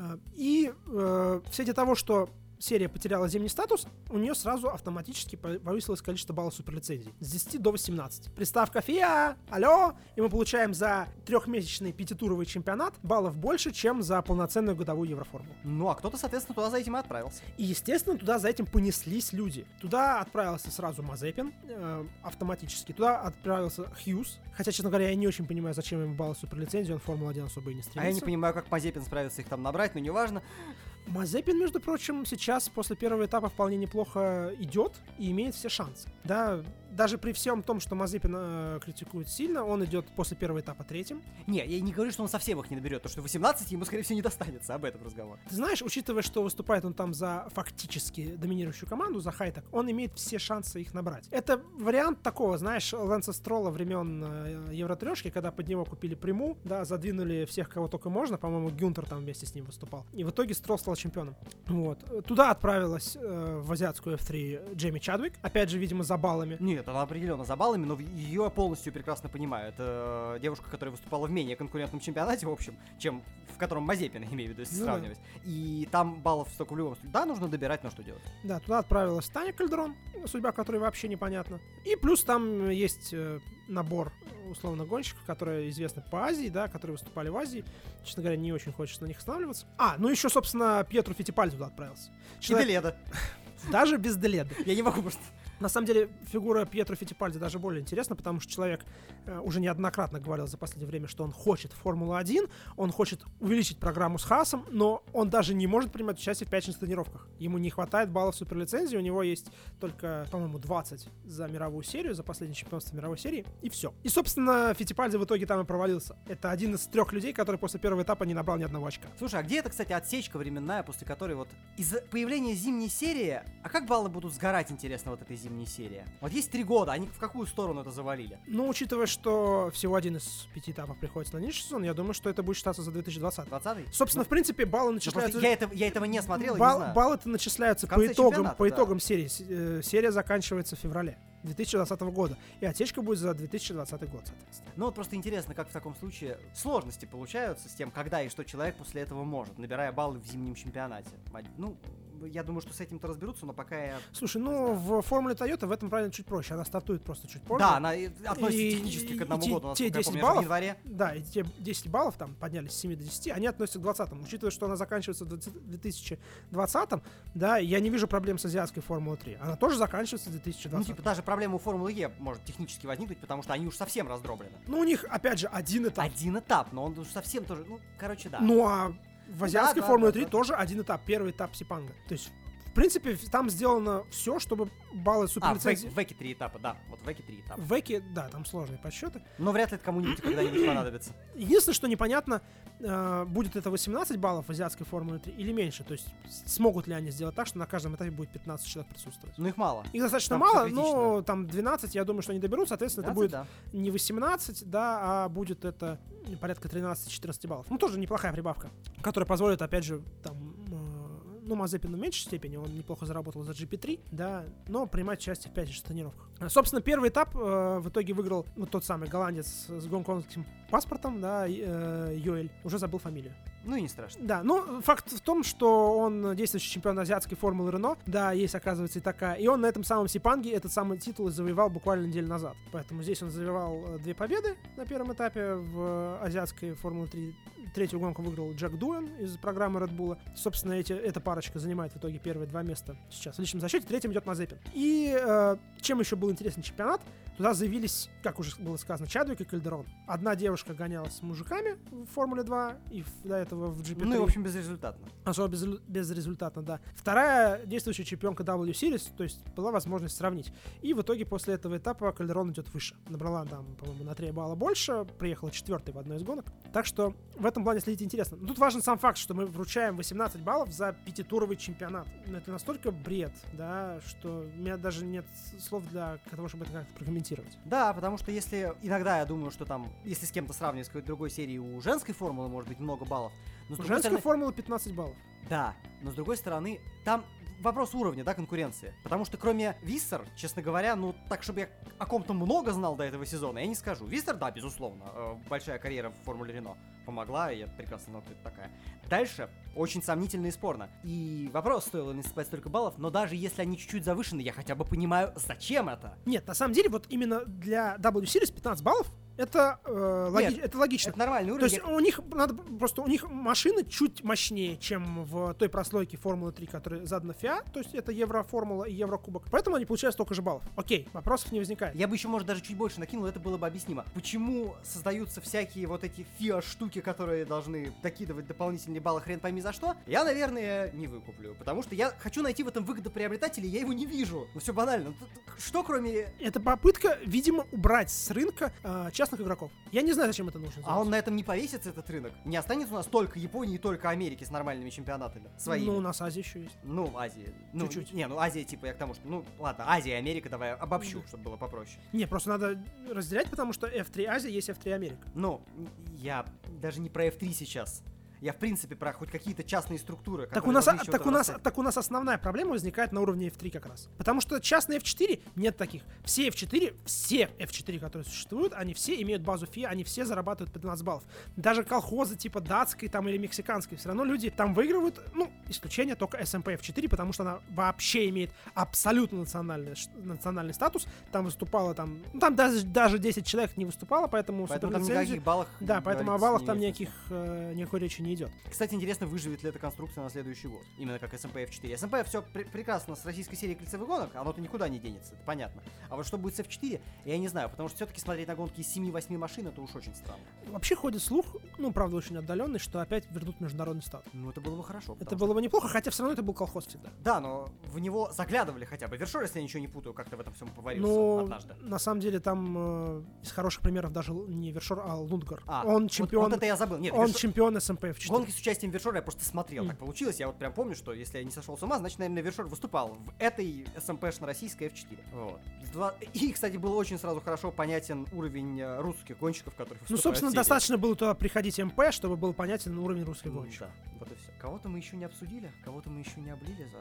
Speaker 2: А, и э, в свете того, что серия потеряла зимний статус, у нее сразу автоматически повысилось количество баллов суперлицензий. С 10 до 18. Приставка ФИА, алло, и мы получаем за трехмесячный пятитуровый чемпионат баллов больше, чем за полноценную годовую Евроформулу.
Speaker 1: Ну, а кто-то, соответственно, туда за этим и отправился.
Speaker 2: И, естественно, туда за этим понеслись люди. Туда отправился сразу Мазепин э, автоматически. Туда отправился Хьюз. Хотя, честно говоря, я не очень понимаю, зачем ему баллы суперлицензии, он Формула-1 особо и не стремится.
Speaker 1: А я не понимаю, как Мазепин справится их там набрать, но неважно.
Speaker 2: Мазепин, между прочим, сейчас после первого этапа вполне неплохо идет и имеет все шансы. Да, даже при всем том, что Мазепин э, критикует сильно, он идет после первого этапа третьим.
Speaker 1: Не, я не говорю, что он совсем их не наберет, потому что 18 ему, скорее всего, не достанется, об этом разговор.
Speaker 2: Ты знаешь, учитывая, что выступает он там за фактически доминирующую команду, за Хайтек, он имеет все шансы их набрать. Это вариант такого, знаешь, Лэнса Строла времен э, Евротрешки, когда под него купили приму, да, задвинули всех, кого только можно, по-моему, Гюнтер там вместе с ним выступал. И в итоге Строл стал чемпионом. Вот. Туда отправилась э, в азиатскую F3 Джейми Чадвик, опять же, видимо, за баллами.
Speaker 1: Нет, она определенно за баллами, но ее полностью прекрасно понимаю. Это девушка, которая выступала в менее конкурентном чемпионате, в общем, чем в котором Мазепина, имею в виду, если ну, сравнивать. Да. И там баллов столько в любом случае. Да, нужно добирать, но что делать?
Speaker 2: Да, туда отправилась Таня Кальдрон, судьба которой вообще непонятна. И плюс там есть э, набор условно гонщиков, которые известны по Азии, да, которые выступали в Азии. Честно говоря, не очень хочется на них останавливаться. А, ну еще, собственно, Пьетру Фитипальди туда отправился.
Speaker 1: Человек... И Деледа.
Speaker 2: Даже без Деледа.
Speaker 1: Я не могу просто...
Speaker 2: На самом деле, фигура Пьетро Фитипальди даже более интересна, потому что человек э, уже неоднократно говорил за последнее время, что он хочет Формулу-1, он хочет увеличить программу с Хасом, но он даже не может принимать участие в пятничных тренировках. Ему не хватает баллов суперлицензии, у него есть только, по-моему, 20 за мировую серию, за последнее чемпионство мировой серии, и все. И, собственно, Фитипальди в итоге там и провалился. Это один из трех людей, который после первого этапа не набрал ни одного очка.
Speaker 1: Слушай, а где это, кстати, отсечка временная, после которой вот из-за появления зимней серии, а как баллы будут сгорать, интересно, вот этой зимней зимней серии. Вот есть три года, они в какую сторону это завалили?
Speaker 2: Ну, учитывая, что всего один из пяти этапов приходится на нижний сезон, я думаю, что это будет считаться за 2020.
Speaker 1: 20
Speaker 2: Собственно, ну, в принципе, баллы начисляются...
Speaker 1: Я, это, я этого не смотрел,
Speaker 2: Бал,
Speaker 1: не знаю.
Speaker 2: Баллы-то начисляются по итогам, по итогам да. серии. Э, серия заканчивается в феврале. 2020 года. И отсечка будет за 2020 год, соответственно.
Speaker 1: Ну вот просто интересно, как в таком случае сложности получаются с тем, когда и что человек после этого может, набирая баллы в зимнем чемпионате. Ну, я думаю, что с этим-то разберутся, но пока я...
Speaker 2: Слушай, ну, в формуле Toyota в этом правильно чуть проще. Она стартует просто чуть позже.
Speaker 1: Да, она относится и, технически к одному и году.
Speaker 2: Те 10 помню, баллов, в январе. Да, и те 10 баллов там поднялись с 7 до 10, они относятся к 20 Учитывая, что она заканчивается в 2020 да, я не вижу проблем с азиатской Формулой 3. Она тоже заканчивается в 2020
Speaker 1: Ну, типа, даже проблема у Формулы Е может технически возникнуть, потому что они уж совсем раздроблены.
Speaker 2: Ну, у них, опять же, один этап.
Speaker 1: Один этап, но он уж совсем тоже, ну, короче, да.
Speaker 2: Ну, а в азиатской да, Формуле да, 3 да. тоже один этап. Первый этап Сипанга. То есть в принципе, там сделано все, чтобы баллы суперлицензии...
Speaker 1: А, в Веке три этапа, да. Вот в Веке три этапа.
Speaker 2: В Веке, да, там сложные подсчеты.
Speaker 1: Но вряд ли это кому-нибудь когда-нибудь понадобится.
Speaker 2: Единственное, что непонятно, э, будет это 18 баллов в азиатской Формуле 3 или меньше. То есть смогут ли они сделать так, что на каждом этапе будет 15 человек присутствовать.
Speaker 1: Ну их мало.
Speaker 2: Их достаточно там мало, но там 12, я думаю, что они доберут. Соответственно, 12, это будет да. не 18, да, а будет это порядка 13-14 баллов. Ну, тоже неплохая прибавка, которая позволит, опять же, там ну, Мазепину в меньшей степени, он неплохо заработал за GP3, да, но принимать участие в 5 тренировках. Собственно, первый этап э, в итоге выиграл вот тот самый голландец с гонконгским паспортом, да, э, Йоэль, уже забыл фамилию.
Speaker 1: Ну и не страшно.
Speaker 2: Да, ну факт в том, что он действующий чемпион азиатской формулы Рено. Да, есть, оказывается, и такая. И он на этом самом Сипанге этот самый титул завоевал буквально неделю назад. Поэтому здесь он завоевал э, две победы на первом этапе в азиатской Формуле 3 третью гонку выиграл Джек Дуэн из программы Red Bull. Собственно, эти, эта парочка занимает в итоге первые два места сейчас в личном зачете. Третьим идет Мазепин. И э, чем еще был интересен чемпионат? Туда заявились, как уже было сказано, Чадвик и Кальдерон. Одна девушка гонялась с мужиками в Формуле 2 и до этого в GP3.
Speaker 1: Ну и, в общем, безрезультатно.
Speaker 2: Особо без, безрезультатно, да. Вторая действующая чемпионка W Series, то есть была возможность сравнить. И в итоге после этого этапа Кальдерон идет выше. Набрала там, по-моему, на 3 балла больше, приехала четвертой в одной из гонок. Так что в этом плане следить интересно. Но тут важен сам факт, что мы вручаем 18 баллов за пятитуровый чемпионат. Это настолько бред, да, что у меня даже нет слов для того, чтобы это как-то прокомментировать.
Speaker 1: Да, потому что если иногда я думаю, что там, если с кем-то сравнивать с какой-то другой серии, у женской формулы может быть много баллов. Но
Speaker 2: У женской
Speaker 1: стороны-
Speaker 2: формулы 15 баллов.
Speaker 1: Да, но с другой стороны, там вопрос уровня, да, конкуренции. Потому что кроме Виссер, честно говоря, ну так, чтобы я о ком-то много знал до этого сезона, я не скажу. Виссер, да, безусловно, э, большая карьера в Формуле Рено помогла, и я прекрасно знал, кто это такая. Дальше очень сомнительно и спорно. И вопрос, стоило ли насыпать столько баллов, но даже если они чуть-чуть завышены, я хотя бы понимаю, зачем это.
Speaker 2: Нет, на самом деле, вот именно для W Series 15 баллов это, э, логи-
Speaker 1: Нет,
Speaker 2: это логично.
Speaker 1: Это нормальный
Speaker 2: То
Speaker 1: уровень.
Speaker 2: есть у них надо просто у них машины чуть мощнее, чем в той прослойке Формулы 3, которая задана ФИА, то есть это Евроформула и Еврокубок. Поэтому они получают столько же баллов. Окей, вопросов не возникает.
Speaker 1: Я бы еще, может, даже чуть больше накинул, это было бы объяснимо. Почему создаются всякие вот эти фиа-штуки, которые должны докидывать дополнительные баллы хрен пойми за что? Я, наверное, не выкуплю. Потому что я хочу найти в этом выгодоприобретателя, я его не вижу. Ну все банально. Что кроме...
Speaker 2: Это попытка, видимо, убрать с рынка э, частных игроков. Я не знаю, зачем это нужно.
Speaker 1: А
Speaker 2: делать.
Speaker 1: он на этом не повесится, этот рынок? Не останется у нас только Японии и только Америки с нормальными чемпионатами? Своими?
Speaker 2: Ну, у нас Азия еще есть.
Speaker 1: Ну, Азия. Ну,
Speaker 2: Чуть-чуть.
Speaker 1: Не, ну Азия, типа, я к тому, что... Ну, ладно, Азия и Америка давай обобщу,
Speaker 2: Мгм.
Speaker 1: чтобы было попроще.
Speaker 2: Не, просто надо разделять, потому что F3 Азия есть F3 Америка.
Speaker 1: Ну, я даже не про F3 сейчас. Я, в принципе, про хоть какие-то частные структуры.
Speaker 2: Так у, нас, а- так, у нас,
Speaker 1: рассказать.
Speaker 2: так у нас основная проблема возникает на уровне F3 как раз. Потому что частные F4 нет таких. Все F4, все F4, которые существуют, они все имеют базу FIA, они все зарабатывают по 15 баллов. Даже колхозы типа датской там или мексиканской, все равно люди там выигрывают, ну, исключение только SMP F4, потому что она вообще имеет абсолютно национальный, национальный статус. Там выступало там, ну, там даже, даже 10 человек не выступало, поэтому,
Speaker 1: Поэтому там никаких баллах...
Speaker 2: Да, поэтому о баллах там никаких, э, никакой речи не идет.
Speaker 1: смысла. Кстати, интересно, выживет ли эта конструкция на следующий год. Именно как SMP F4. SMP все прекрасно с российской серией кольцевых гонок, оно-то никуда не денется, это понятно. А вот что будет с F4, я не знаю, потому что все-таки смотреть на гонки из 7-8 машин, это уж очень странно.
Speaker 2: Вообще ходит слух, ну, правда, очень отдаленный, что опять вернут международный статус.
Speaker 1: Ну, это было бы хорошо.
Speaker 2: Это было бы неплохо, хотя все равно это был колхоз всегда.
Speaker 1: Да, но в него заглядывали хотя бы. Вершор, если я ничего не путаю, как-то в этом всем поварился
Speaker 2: Но
Speaker 1: однажды.
Speaker 2: на самом деле там э, из хороших примеров даже не Вершор, а Лундгар.
Speaker 1: А,
Speaker 2: он
Speaker 1: вот-
Speaker 2: чемпион,
Speaker 1: Вот, это я забыл. Нет,
Speaker 2: он
Speaker 1: Вершор-
Speaker 2: чемпион СМП 4.
Speaker 1: Гонки с участием Вершора я просто смотрел,
Speaker 2: Мгм.
Speaker 1: так получилось. Я вот прям помню, что если я не сошел с ума, значит, наверное, Вершор выступал в этой СМПшно российской F4. Вот. Два- И, кстати, был очень сразу хорошо понятен уровень э, русских гонщиков, которые
Speaker 2: Ну, собственно, достаточно было туда приходить МП, чтобы был понятен уровень русской
Speaker 1: Ну,
Speaker 2: гонщика.
Speaker 1: Да, вот и все. Кого-то мы еще не обсудили, кого-то мы еще не облили за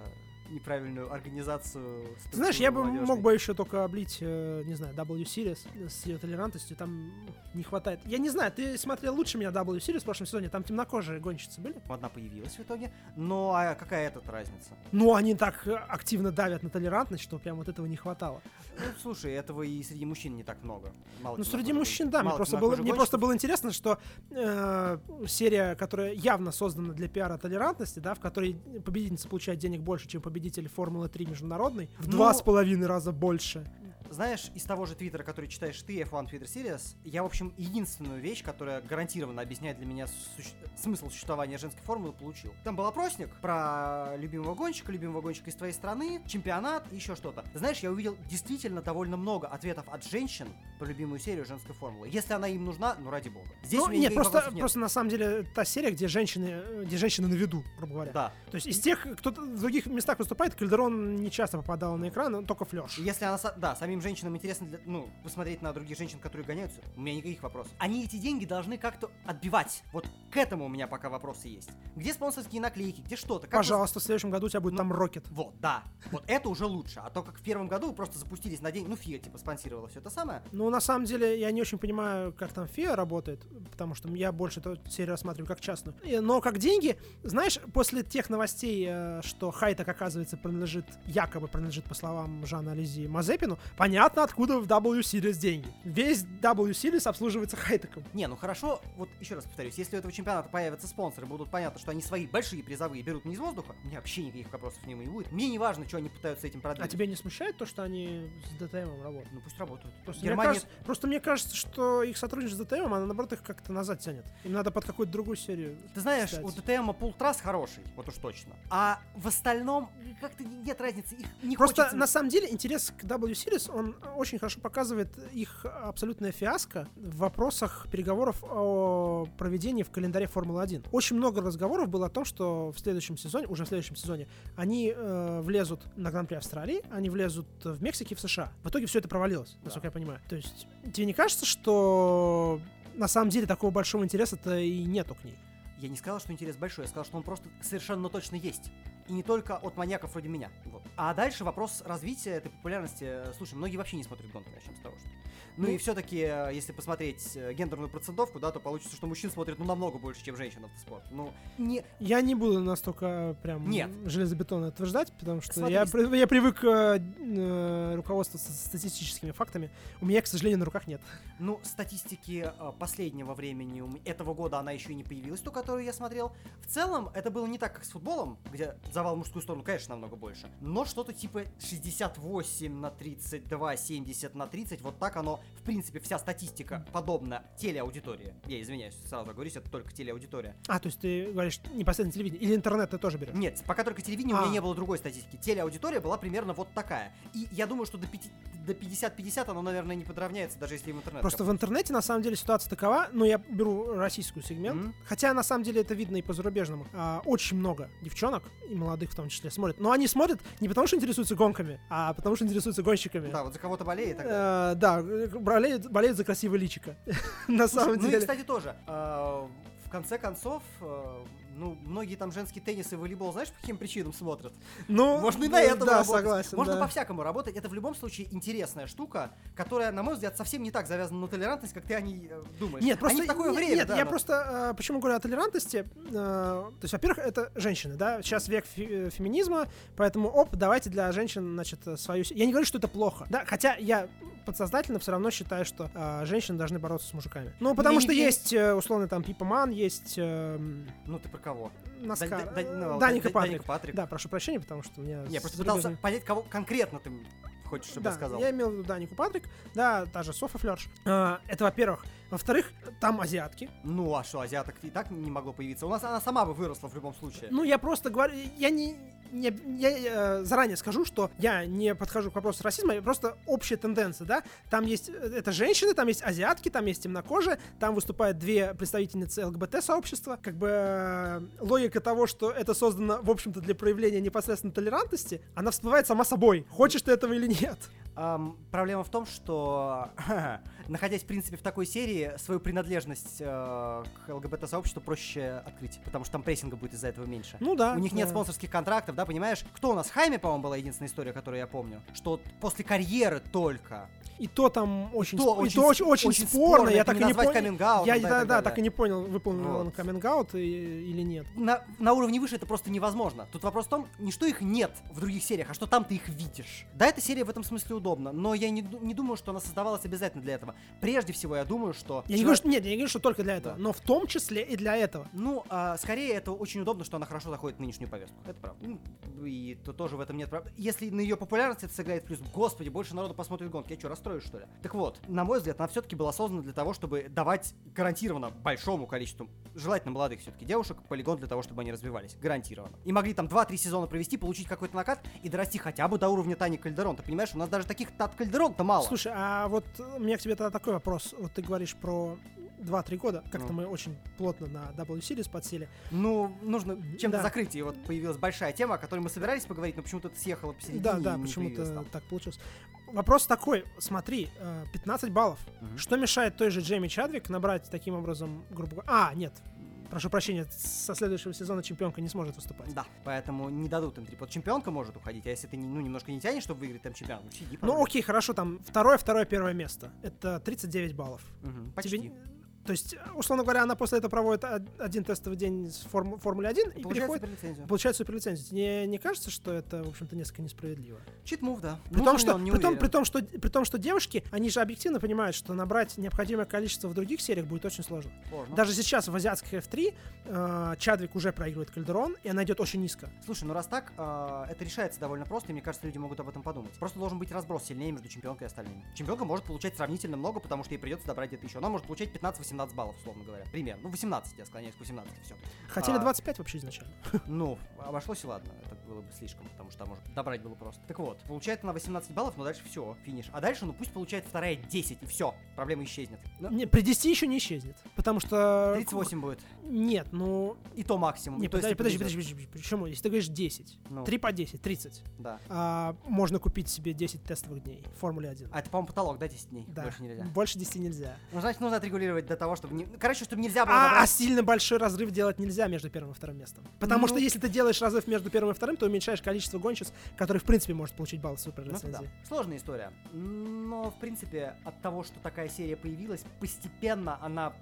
Speaker 1: неправильную организацию.
Speaker 2: Знаешь, я бы
Speaker 1: структуры
Speaker 2: мог
Speaker 1: молодежной.
Speaker 2: бы еще только облить, э, не знаю, W Series с ее толерантностью, там не хватает. Я не знаю, ты смотрел лучше меня W Series в прошлом сезоне, там темнокожие гонщицы были?
Speaker 1: Одна появилась в итоге, но а какая тут разница?
Speaker 2: Ну, они так э, активно давят на толерантность, что прям вот этого не хватало.
Speaker 1: Ну, слушай, этого и среди мужчин не так много. Мало
Speaker 2: Ну, среди мужчин, да, мне просто, было, мне просто было интересно, что э, серия, которая явно создана для пиара толерантности, да, в которой победительница получает денег больше, чем победитель Формулы 3 международной, в
Speaker 1: Ну,
Speaker 2: два с половиной раза больше.
Speaker 1: Знаешь, из того же твиттера, который читаешь ты, F1 Twitter Series, я, в общем, единственную вещь, которая гарантированно объясняет для меня суще- смысл существования женской формулы, получил. Там был опросник про любимого гонщика, любимого гонщика из твоей страны, чемпионат и еще что-то. Знаешь, я увидел действительно довольно много ответов от женщин про любимую серию женской формулы. Если она им нужна, ну ради бога. Здесь
Speaker 2: Ну, нет, просто,
Speaker 1: нет.
Speaker 2: просто на самом деле та серия, где женщины, э, где женщины на виду, грубо говоря.
Speaker 1: Да.
Speaker 2: То есть из тех, кто в других местах выступает, Кальдерон не часто попадал на экран, только флеш.
Speaker 1: И Если она, да, самим женщинам интересно, для- ну, посмотреть на других женщин, которые гоняются, у меня никаких вопросов. Они эти деньги должны как-то отбивать. Вот к этому у меня пока вопросы есть. Где спонсорские наклейки, где что-то? Как вы-
Speaker 2: Пожалуйста, в следующем году у тебя будет
Speaker 1: Ну,
Speaker 2: там Рокет.
Speaker 1: Вот, да. Вот это уже лучше. А то, как в первом году вы просто запустились на день, ну, фига, типа, спонсировала все это самое.
Speaker 2: Ну, на самом деле, я не очень понимаю, как там ФИА работает, потому что я больше эту серию рассматриваю как частную. И- Но как деньги, знаешь, после тех новостей, э, что Хайтек, оказывается, принадлежит, якобы принадлежит, по словам Жана Ализи, Мазепину, понятно, понятно, откуда в W Series деньги. Весь W Series обслуживается хайтеком.
Speaker 1: Не, ну хорошо, вот еще раз повторюсь, если у этого чемпионата появятся спонсоры, будут понятно, что они свои большие призовые берут не из воздуха, у меня вообще никаких вопросов к нему не будет. Мне не важно, что они пытаются этим
Speaker 2: А
Speaker 1: продвинуть.
Speaker 2: тебя не смущает то, что они с ДТМом работают?
Speaker 1: Ну пусть работают.
Speaker 2: Просто, мне
Speaker 1: Германия...
Speaker 2: кажется, просто мне кажется, что их сотрудничество с ДТМом, оно наоборот их как-то назад тянет. Им надо под какую-то другую серию.
Speaker 1: Ты знаешь,
Speaker 2: кстати.
Speaker 1: у ДТМа пул-трасс хороший, вот уж точно. А в остальном как-то нет разницы, их не
Speaker 2: Просто
Speaker 1: хочется...
Speaker 2: на самом деле интерес к W Series, он очень хорошо показывает их абсолютное фиаско в вопросах переговоров о проведении в календаре Формулы-1. Очень много разговоров было о том, что в следующем сезоне, уже в следующем сезоне, они э, влезут на Гран-при Австралии, они влезут в Мексике и в США. В итоге все это провалилось, насколько я понимаю. То есть тебе не кажется, что на самом деле такого большого интереса-то и нету к ней?
Speaker 1: Я не сказал, что интерес большой, я сказал, что он просто совершенно точно есть. И не только от маньяков вроде меня. Вот. А дальше вопрос развития этой популярности. Слушай, многие вообще не смотрят гонки, начнем с того, что. Ну,
Speaker 2: Ну,
Speaker 1: и все-таки, если посмотреть э, гендерную процентовку, да, то получится, что мужчин смотрят ну намного больше, чем женщин автоспорт. Ну, не,
Speaker 2: Я не буду настолько прям
Speaker 1: Нет.
Speaker 2: железобетонно утверждать, потому что
Speaker 1: Смотри,
Speaker 2: я, при- я привык э, э, руководствоваться статистическими фактами. У меня, к сожалению, на руках нет.
Speaker 1: Ну, статистики э, последнего времени, этого года она еще и не появилась, ту, которую я смотрел. В целом, это было не так, как с футболом, где завал в мужскую сторону, конечно, намного больше. Но что-то типа 68 на 32, 70 на 30, вот так оно, в принципе, вся статистика подобна телеаудитории. Я извиняюсь, сразу говорюсь, это только телеаудитория.
Speaker 2: А, то есть ты говоришь непосредственно телевидение. Или интернет ты тоже берешь?
Speaker 1: Нет, пока только телевидение, у меня
Speaker 2: А.
Speaker 1: не было другой статистики. Телеаудитория была примерно вот такая. И я думаю, что до пяти- до 50-50 оно, наверное, не подравняется, даже если в интернет.
Speaker 2: Просто в интернете, на самом деле, ситуация такова, ну, я беру российскую сегмент,
Speaker 1: Мгм.
Speaker 2: хотя, на самом деле, это видно и по зарубежному. А, очень много девчонок, и молодых в том числе, смотрят. Но они смотрят не потому, что интересуются гонками, а потому, что интересуются гонщиками.
Speaker 1: Да, вот за кого-то болеет. далее.
Speaker 2: Э, Да, болеют, болеют за красивое личико. На самом
Speaker 1: ну и,
Speaker 2: деле.
Speaker 1: кстати, тоже. э, В конце концов, э, ну, многие там женский теннис и волейбол, знаешь, по каким причинам смотрят?
Speaker 2: Ну,
Speaker 1: Можно и на
Speaker 2: э,
Speaker 1: этом
Speaker 2: Да,
Speaker 1: работать.
Speaker 2: согласен.
Speaker 1: Можно
Speaker 2: да.
Speaker 1: по-всякому работать. Это в любом случае интересная штука, которая, на мой взгляд, совсем не так завязана на толерантность, как ты о ней э, думаешь.
Speaker 2: Нет, просто
Speaker 1: Они такое
Speaker 2: нет,
Speaker 1: время,
Speaker 2: нет,
Speaker 1: да,
Speaker 2: я
Speaker 1: но-
Speaker 2: просто э, почему говорю о толерантности. э, то есть, во-первых, это женщины, да. Сейчас век фе- э, феминизма, поэтому оп, давайте для женщин, значит, свою. Я не говорю, что это плохо, да. Хотя я подсознательно все равно считаю, что э, женщины должны бороться с мужиками. Ну, потому
Speaker 1: не
Speaker 2: что есть э, условно там Пипа Ман, есть эм,
Speaker 1: Ну, ты про кого?
Speaker 2: Наскар,
Speaker 1: Да- да-
Speaker 2: э,
Speaker 1: ну,
Speaker 2: Даника
Speaker 1: Да-
Speaker 2: Патрик.
Speaker 1: Даника Патрик.
Speaker 2: Да, прошу прощения, потому что у меня.
Speaker 1: Я просто пытался понять, кого конкретно ты хочешь, чтобы
Speaker 2: да,
Speaker 1: я сказал.
Speaker 2: я имел в виду Данику Патрик, да, та же Софа Флерш. А, это во-первых. Во-вторых, там азиатки.
Speaker 1: Ну, а что, азиаток и так не могло появиться? У нас она сама бы выросла в любом случае.
Speaker 2: Ну, я просто говорю, я не, не- я э, заранее скажу, что я не подхожу к вопросу расизма, я просто общая тенденция, да. Там есть, э, это женщины, там есть азиатки, там есть темнокожие, там выступают две представительницы ЛГБТ-сообщества. Как бы э, логика того, что это создано, в общем-то, для проявления непосредственно толерантности, она всплывает сама собой, хочешь ты этого или нет.
Speaker 1: Ам, проблема в том, что находясь, в принципе, в такой серии, свою принадлежность э, к ЛГБТ-сообществу проще открыть, потому что там прессинга будет из-за этого меньше.
Speaker 2: Ну да.
Speaker 1: У них нет
Speaker 2: да.
Speaker 1: спонсорских контрактов, да, понимаешь? Кто у нас? Хайме, по-моему, была единственная история, которую я помню. Что после карьеры только.
Speaker 2: И то там очень,
Speaker 1: то
Speaker 2: сп- и
Speaker 1: очень
Speaker 2: то
Speaker 1: с-
Speaker 2: очень, очень
Speaker 1: очень
Speaker 2: спорно,
Speaker 1: спорно,
Speaker 2: я так и не понял. Я,
Speaker 1: да, и
Speaker 2: да, да, так и не понял, выполнил
Speaker 1: Вот.
Speaker 2: он каминг-аут и- или нет.
Speaker 1: На, на уровне выше это просто невозможно. Тут вопрос в том, не что их нет в других сериях, а что там ты их видишь. Да, эта серия в этом смысле удобна, но я не, не думаю, что она создавалась обязательно для этого. Прежде всего, я думаю, что...
Speaker 2: Я не
Speaker 1: человек-
Speaker 2: говорю, что, нет, я не говорю, что только для этого,
Speaker 1: Да.
Speaker 2: но в том числе и для этого.
Speaker 1: Ну, а, скорее, это очень удобно, что она хорошо заходит в нынешнюю повестку. Это правда. Ну, И то тоже в этом нет прав- Если на ее популярность это сыграет плюс, господи, больше народу посмотрит гонки. Я что, расстроюсь, что ли? Так вот, на мой взгляд, она все-таки была создана для того, чтобы давать гарантированно большому количеству, желательно молодых все-таки девушек, полигон для того, чтобы они развивались. Гарантированно. И могли там 2-3 сезона провести, получить какой-то накат и дорасти хотя бы до уровня Тани Кальдерон. Ты понимаешь, у нас даже таких Тат Кальдерон-то мало.
Speaker 2: Слушай, а вот у меня к тебе тогда такой вопрос. Вот ты говоришь про 2-3 года. Как-то
Speaker 1: Ну.
Speaker 2: мы очень плотно на W Series подсели.
Speaker 1: Ну, нужно чем-то
Speaker 2: Да.
Speaker 1: закрыть. И вот появилась большая тема, о которой мы собирались поговорить, но почему-то это съехало посередине.
Speaker 2: Да, да, почему-то так получилось. Вопрос такой, смотри, э, 15 баллов.
Speaker 1: Мгм.
Speaker 2: Что мешает той же Джейми Чадвик набрать таким образом, грубо говоря... А, нет, прошу прощения, со следующего сезона чемпионка не сможет выступать.
Speaker 1: Да, поэтому не дадут им трип. Вот чемпионка может уходить, а если ты ну, немножко не тянешь, чтобы выиграть там чемпионат, ну сиди,
Speaker 2: Ну окей, хорошо, там второе, второе, первое место. Это 39 баллов.
Speaker 1: Мгм, почти.
Speaker 2: Тебе- То есть, условно говоря, она после этого проводит од- один тестовый день с форму- Формуле 1 и
Speaker 1: Получается
Speaker 2: переходит,
Speaker 1: суперлицензию.
Speaker 2: получает суперлицензию. Тебе не кажется, что это, в общем-то, несколько несправедливо?
Speaker 1: Чит-мув, да.
Speaker 2: При том, что,
Speaker 1: не
Speaker 2: при, том, при, том, что, при том, что девушки, они же объективно понимают, что набрать необходимое количество в других сериях будет очень сложно.
Speaker 1: Сложно.
Speaker 2: Даже сейчас в азиатских F3 э, Чадвик уже проигрывает Кальдерон, и она идет очень низко.
Speaker 1: Слушай, ну раз так, а, это решается довольно просто, и мне кажется, люди могут об этом подумать. Просто должен быть разброс сильнее между чемпионкой и остальными. Чемпионка может получать сравнительно много, потому что ей придется добрать где-то еще. Она может получать 15-18 баллов, условно говоря. Примерно. Ну, 18, я склоняюсь к 18, все.
Speaker 2: Хотели
Speaker 1: А.
Speaker 2: 25 вообще изначально.
Speaker 1: Ну, обошлось и ладно, это было бы слишком, потому что там может добрать было просто. Так вот, получает она 18 баллов, но дальше все, финиш. А дальше, ну пусть получает вторая 10, и все, проблема исчезнет. Ну,
Speaker 2: Не, при 10 еще не исчезнет. Потому что...
Speaker 1: 38 будет.
Speaker 2: Нет, ну...
Speaker 1: И то максимум.
Speaker 2: Не,
Speaker 1: то есть,
Speaker 2: подожди, подожди,
Speaker 1: повезет.
Speaker 2: подожди, подожди, Почему? Если ты говоришь 10,
Speaker 1: Ну,
Speaker 2: 3 по 10, 30.
Speaker 1: Да.
Speaker 2: а, можно купить себе 10 тестовых дней в Формуле 1.
Speaker 1: А это, по-моему, потолок, да, 10 дней?
Speaker 2: Да.
Speaker 1: Больше нельзя.
Speaker 2: Больше 10 нельзя.
Speaker 1: Ну, значит, нужно отрегулировать до того, чтобы... Не... ну, Короче, чтобы нельзя было
Speaker 2: А, а
Speaker 1: набрать-
Speaker 2: сильно большой разрыв делать нельзя между первым и вторым местом. Потому
Speaker 1: Ну.
Speaker 2: что если ты делаешь разрыв между первым и вторым, то уменьшаешь количество гонщиц, которые в принципе может получить балл
Speaker 1: Ну, это
Speaker 2: суперлицензии.
Speaker 1: да. Сложная история. Но, в принципе, от того, что такая серия появилась, постепенно она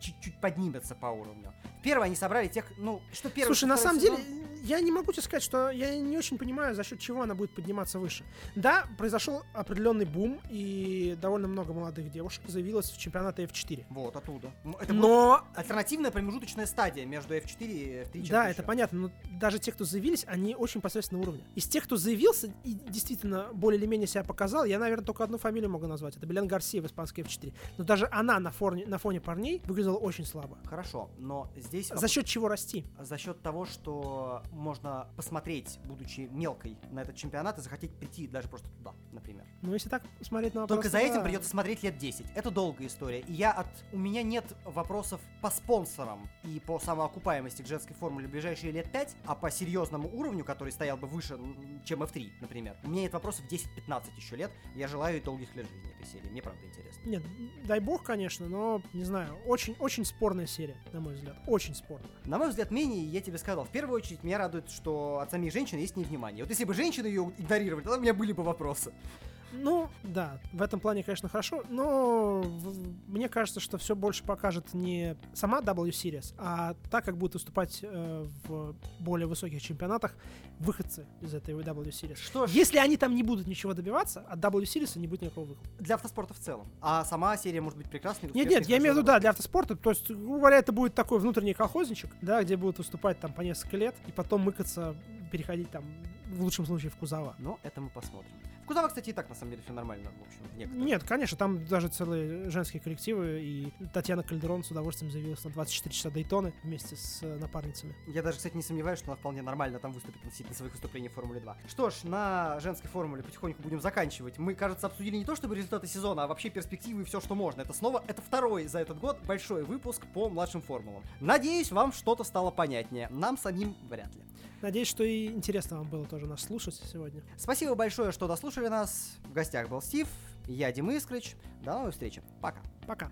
Speaker 1: чуть-чуть поднимется по уровню. Первое они собрали тех, ну, что первый...
Speaker 2: Слушай, на самом
Speaker 1: сезон-
Speaker 2: деле, я не могу тебе сказать, что я не очень понимаю, за счет чего она будет подниматься выше. Да, произошел определенный бум, и довольно много молодых девушек заявилось в чемпионаты F4.
Speaker 1: Вот, оттуда. Это
Speaker 2: Но
Speaker 1: альтернативная промежуточная стадия между F4 и F3. чем-то
Speaker 2: Да, это понятно, но даже те, кто заявились, они очень посредственного уровня. Из тех, кто заявился и действительно более или менее себя показал, я, наверное, только одну фамилию могу назвать. Это Белен Гарсия в испанской F4. Но даже она на фоне, на фоне парней выглядела очень слабо.
Speaker 1: Хорошо, но здесь...
Speaker 2: За счет чего расти?
Speaker 1: За счет того, что можно посмотреть, будучи мелкой, на этот чемпионат и захотеть прийти даже просто туда, например.
Speaker 2: Ну, если так смотреть на вопрос...
Speaker 1: Только за этим
Speaker 2: да.
Speaker 1: придется смотреть лет 10. Это долгая история. И я от... У меня нет вопросов по спонсорам и по самоокупаемости к женской формуле в ближайшие лет 5, а по серьезному уровню, который стоял бы выше, чем F3, например. У меня нет вопросов 10-15 еще лет. Я желаю ей долгих лет жизни этой серии. Мне правда интересно.
Speaker 2: Нет, дай бог, конечно, но, не знаю, очень-очень спорная серия, на мой взгляд. Очень спорная.
Speaker 1: На мой взгляд, менее, я тебе сказал, в первую очередь меня радует, что от самих женщин есть невнимание. Вот если бы женщины ее игнорировали, тогда у меня были бы вопросы.
Speaker 2: Ну, да, в этом плане, конечно, хорошо, но мне кажется, что все больше покажет не сама W Series, а так, как будут выступать э, в более высоких чемпионатах выходцы из этой W Series.
Speaker 1: Что ж,
Speaker 2: Если они там не будут ничего добиваться, от W Series не будет никакого выхода.
Speaker 1: для автоспорта в целом. А сама серия может быть прекрасной.
Speaker 2: Нет, нет, я имею в виду, да, для автоспорта. То есть, грубо говоря, это будет такой внутренний колхозничек, да, где будут выступать там по несколько лет, и потом мыкаться, переходить там, в лучшем случае, в кузова.
Speaker 1: Но это мы посмотрим. Кузова, кстати, и так на самом деле все нормально, в общем, в некоторых.
Speaker 2: Нет, конечно, там даже целые женские коллективы, и Татьяна Кальдерон с удовольствием заявилась на 24 часа Дейтоны вместе с э, напарницами.
Speaker 1: Я даже, кстати, не сомневаюсь, что она вполне нормально там выступит относительно своих выступлений в Формуле 2. Что ж, на женской формуле потихоньку будем заканчивать. Мы, кажется, обсудили не то чтобы результаты сезона, а вообще перспективы и все, что можно. Это снова, это второй за этот год большой выпуск по младшим формулам. Надеюсь, вам что-то стало понятнее. Нам самим вряд ли.
Speaker 2: Надеюсь, что и интересно вам было тоже нас слушать сегодня.
Speaker 1: Спасибо большое, что дослушали нас. В гостях был Стив, я Дима Искрыч. До новой встречи. Пока.
Speaker 2: Пока.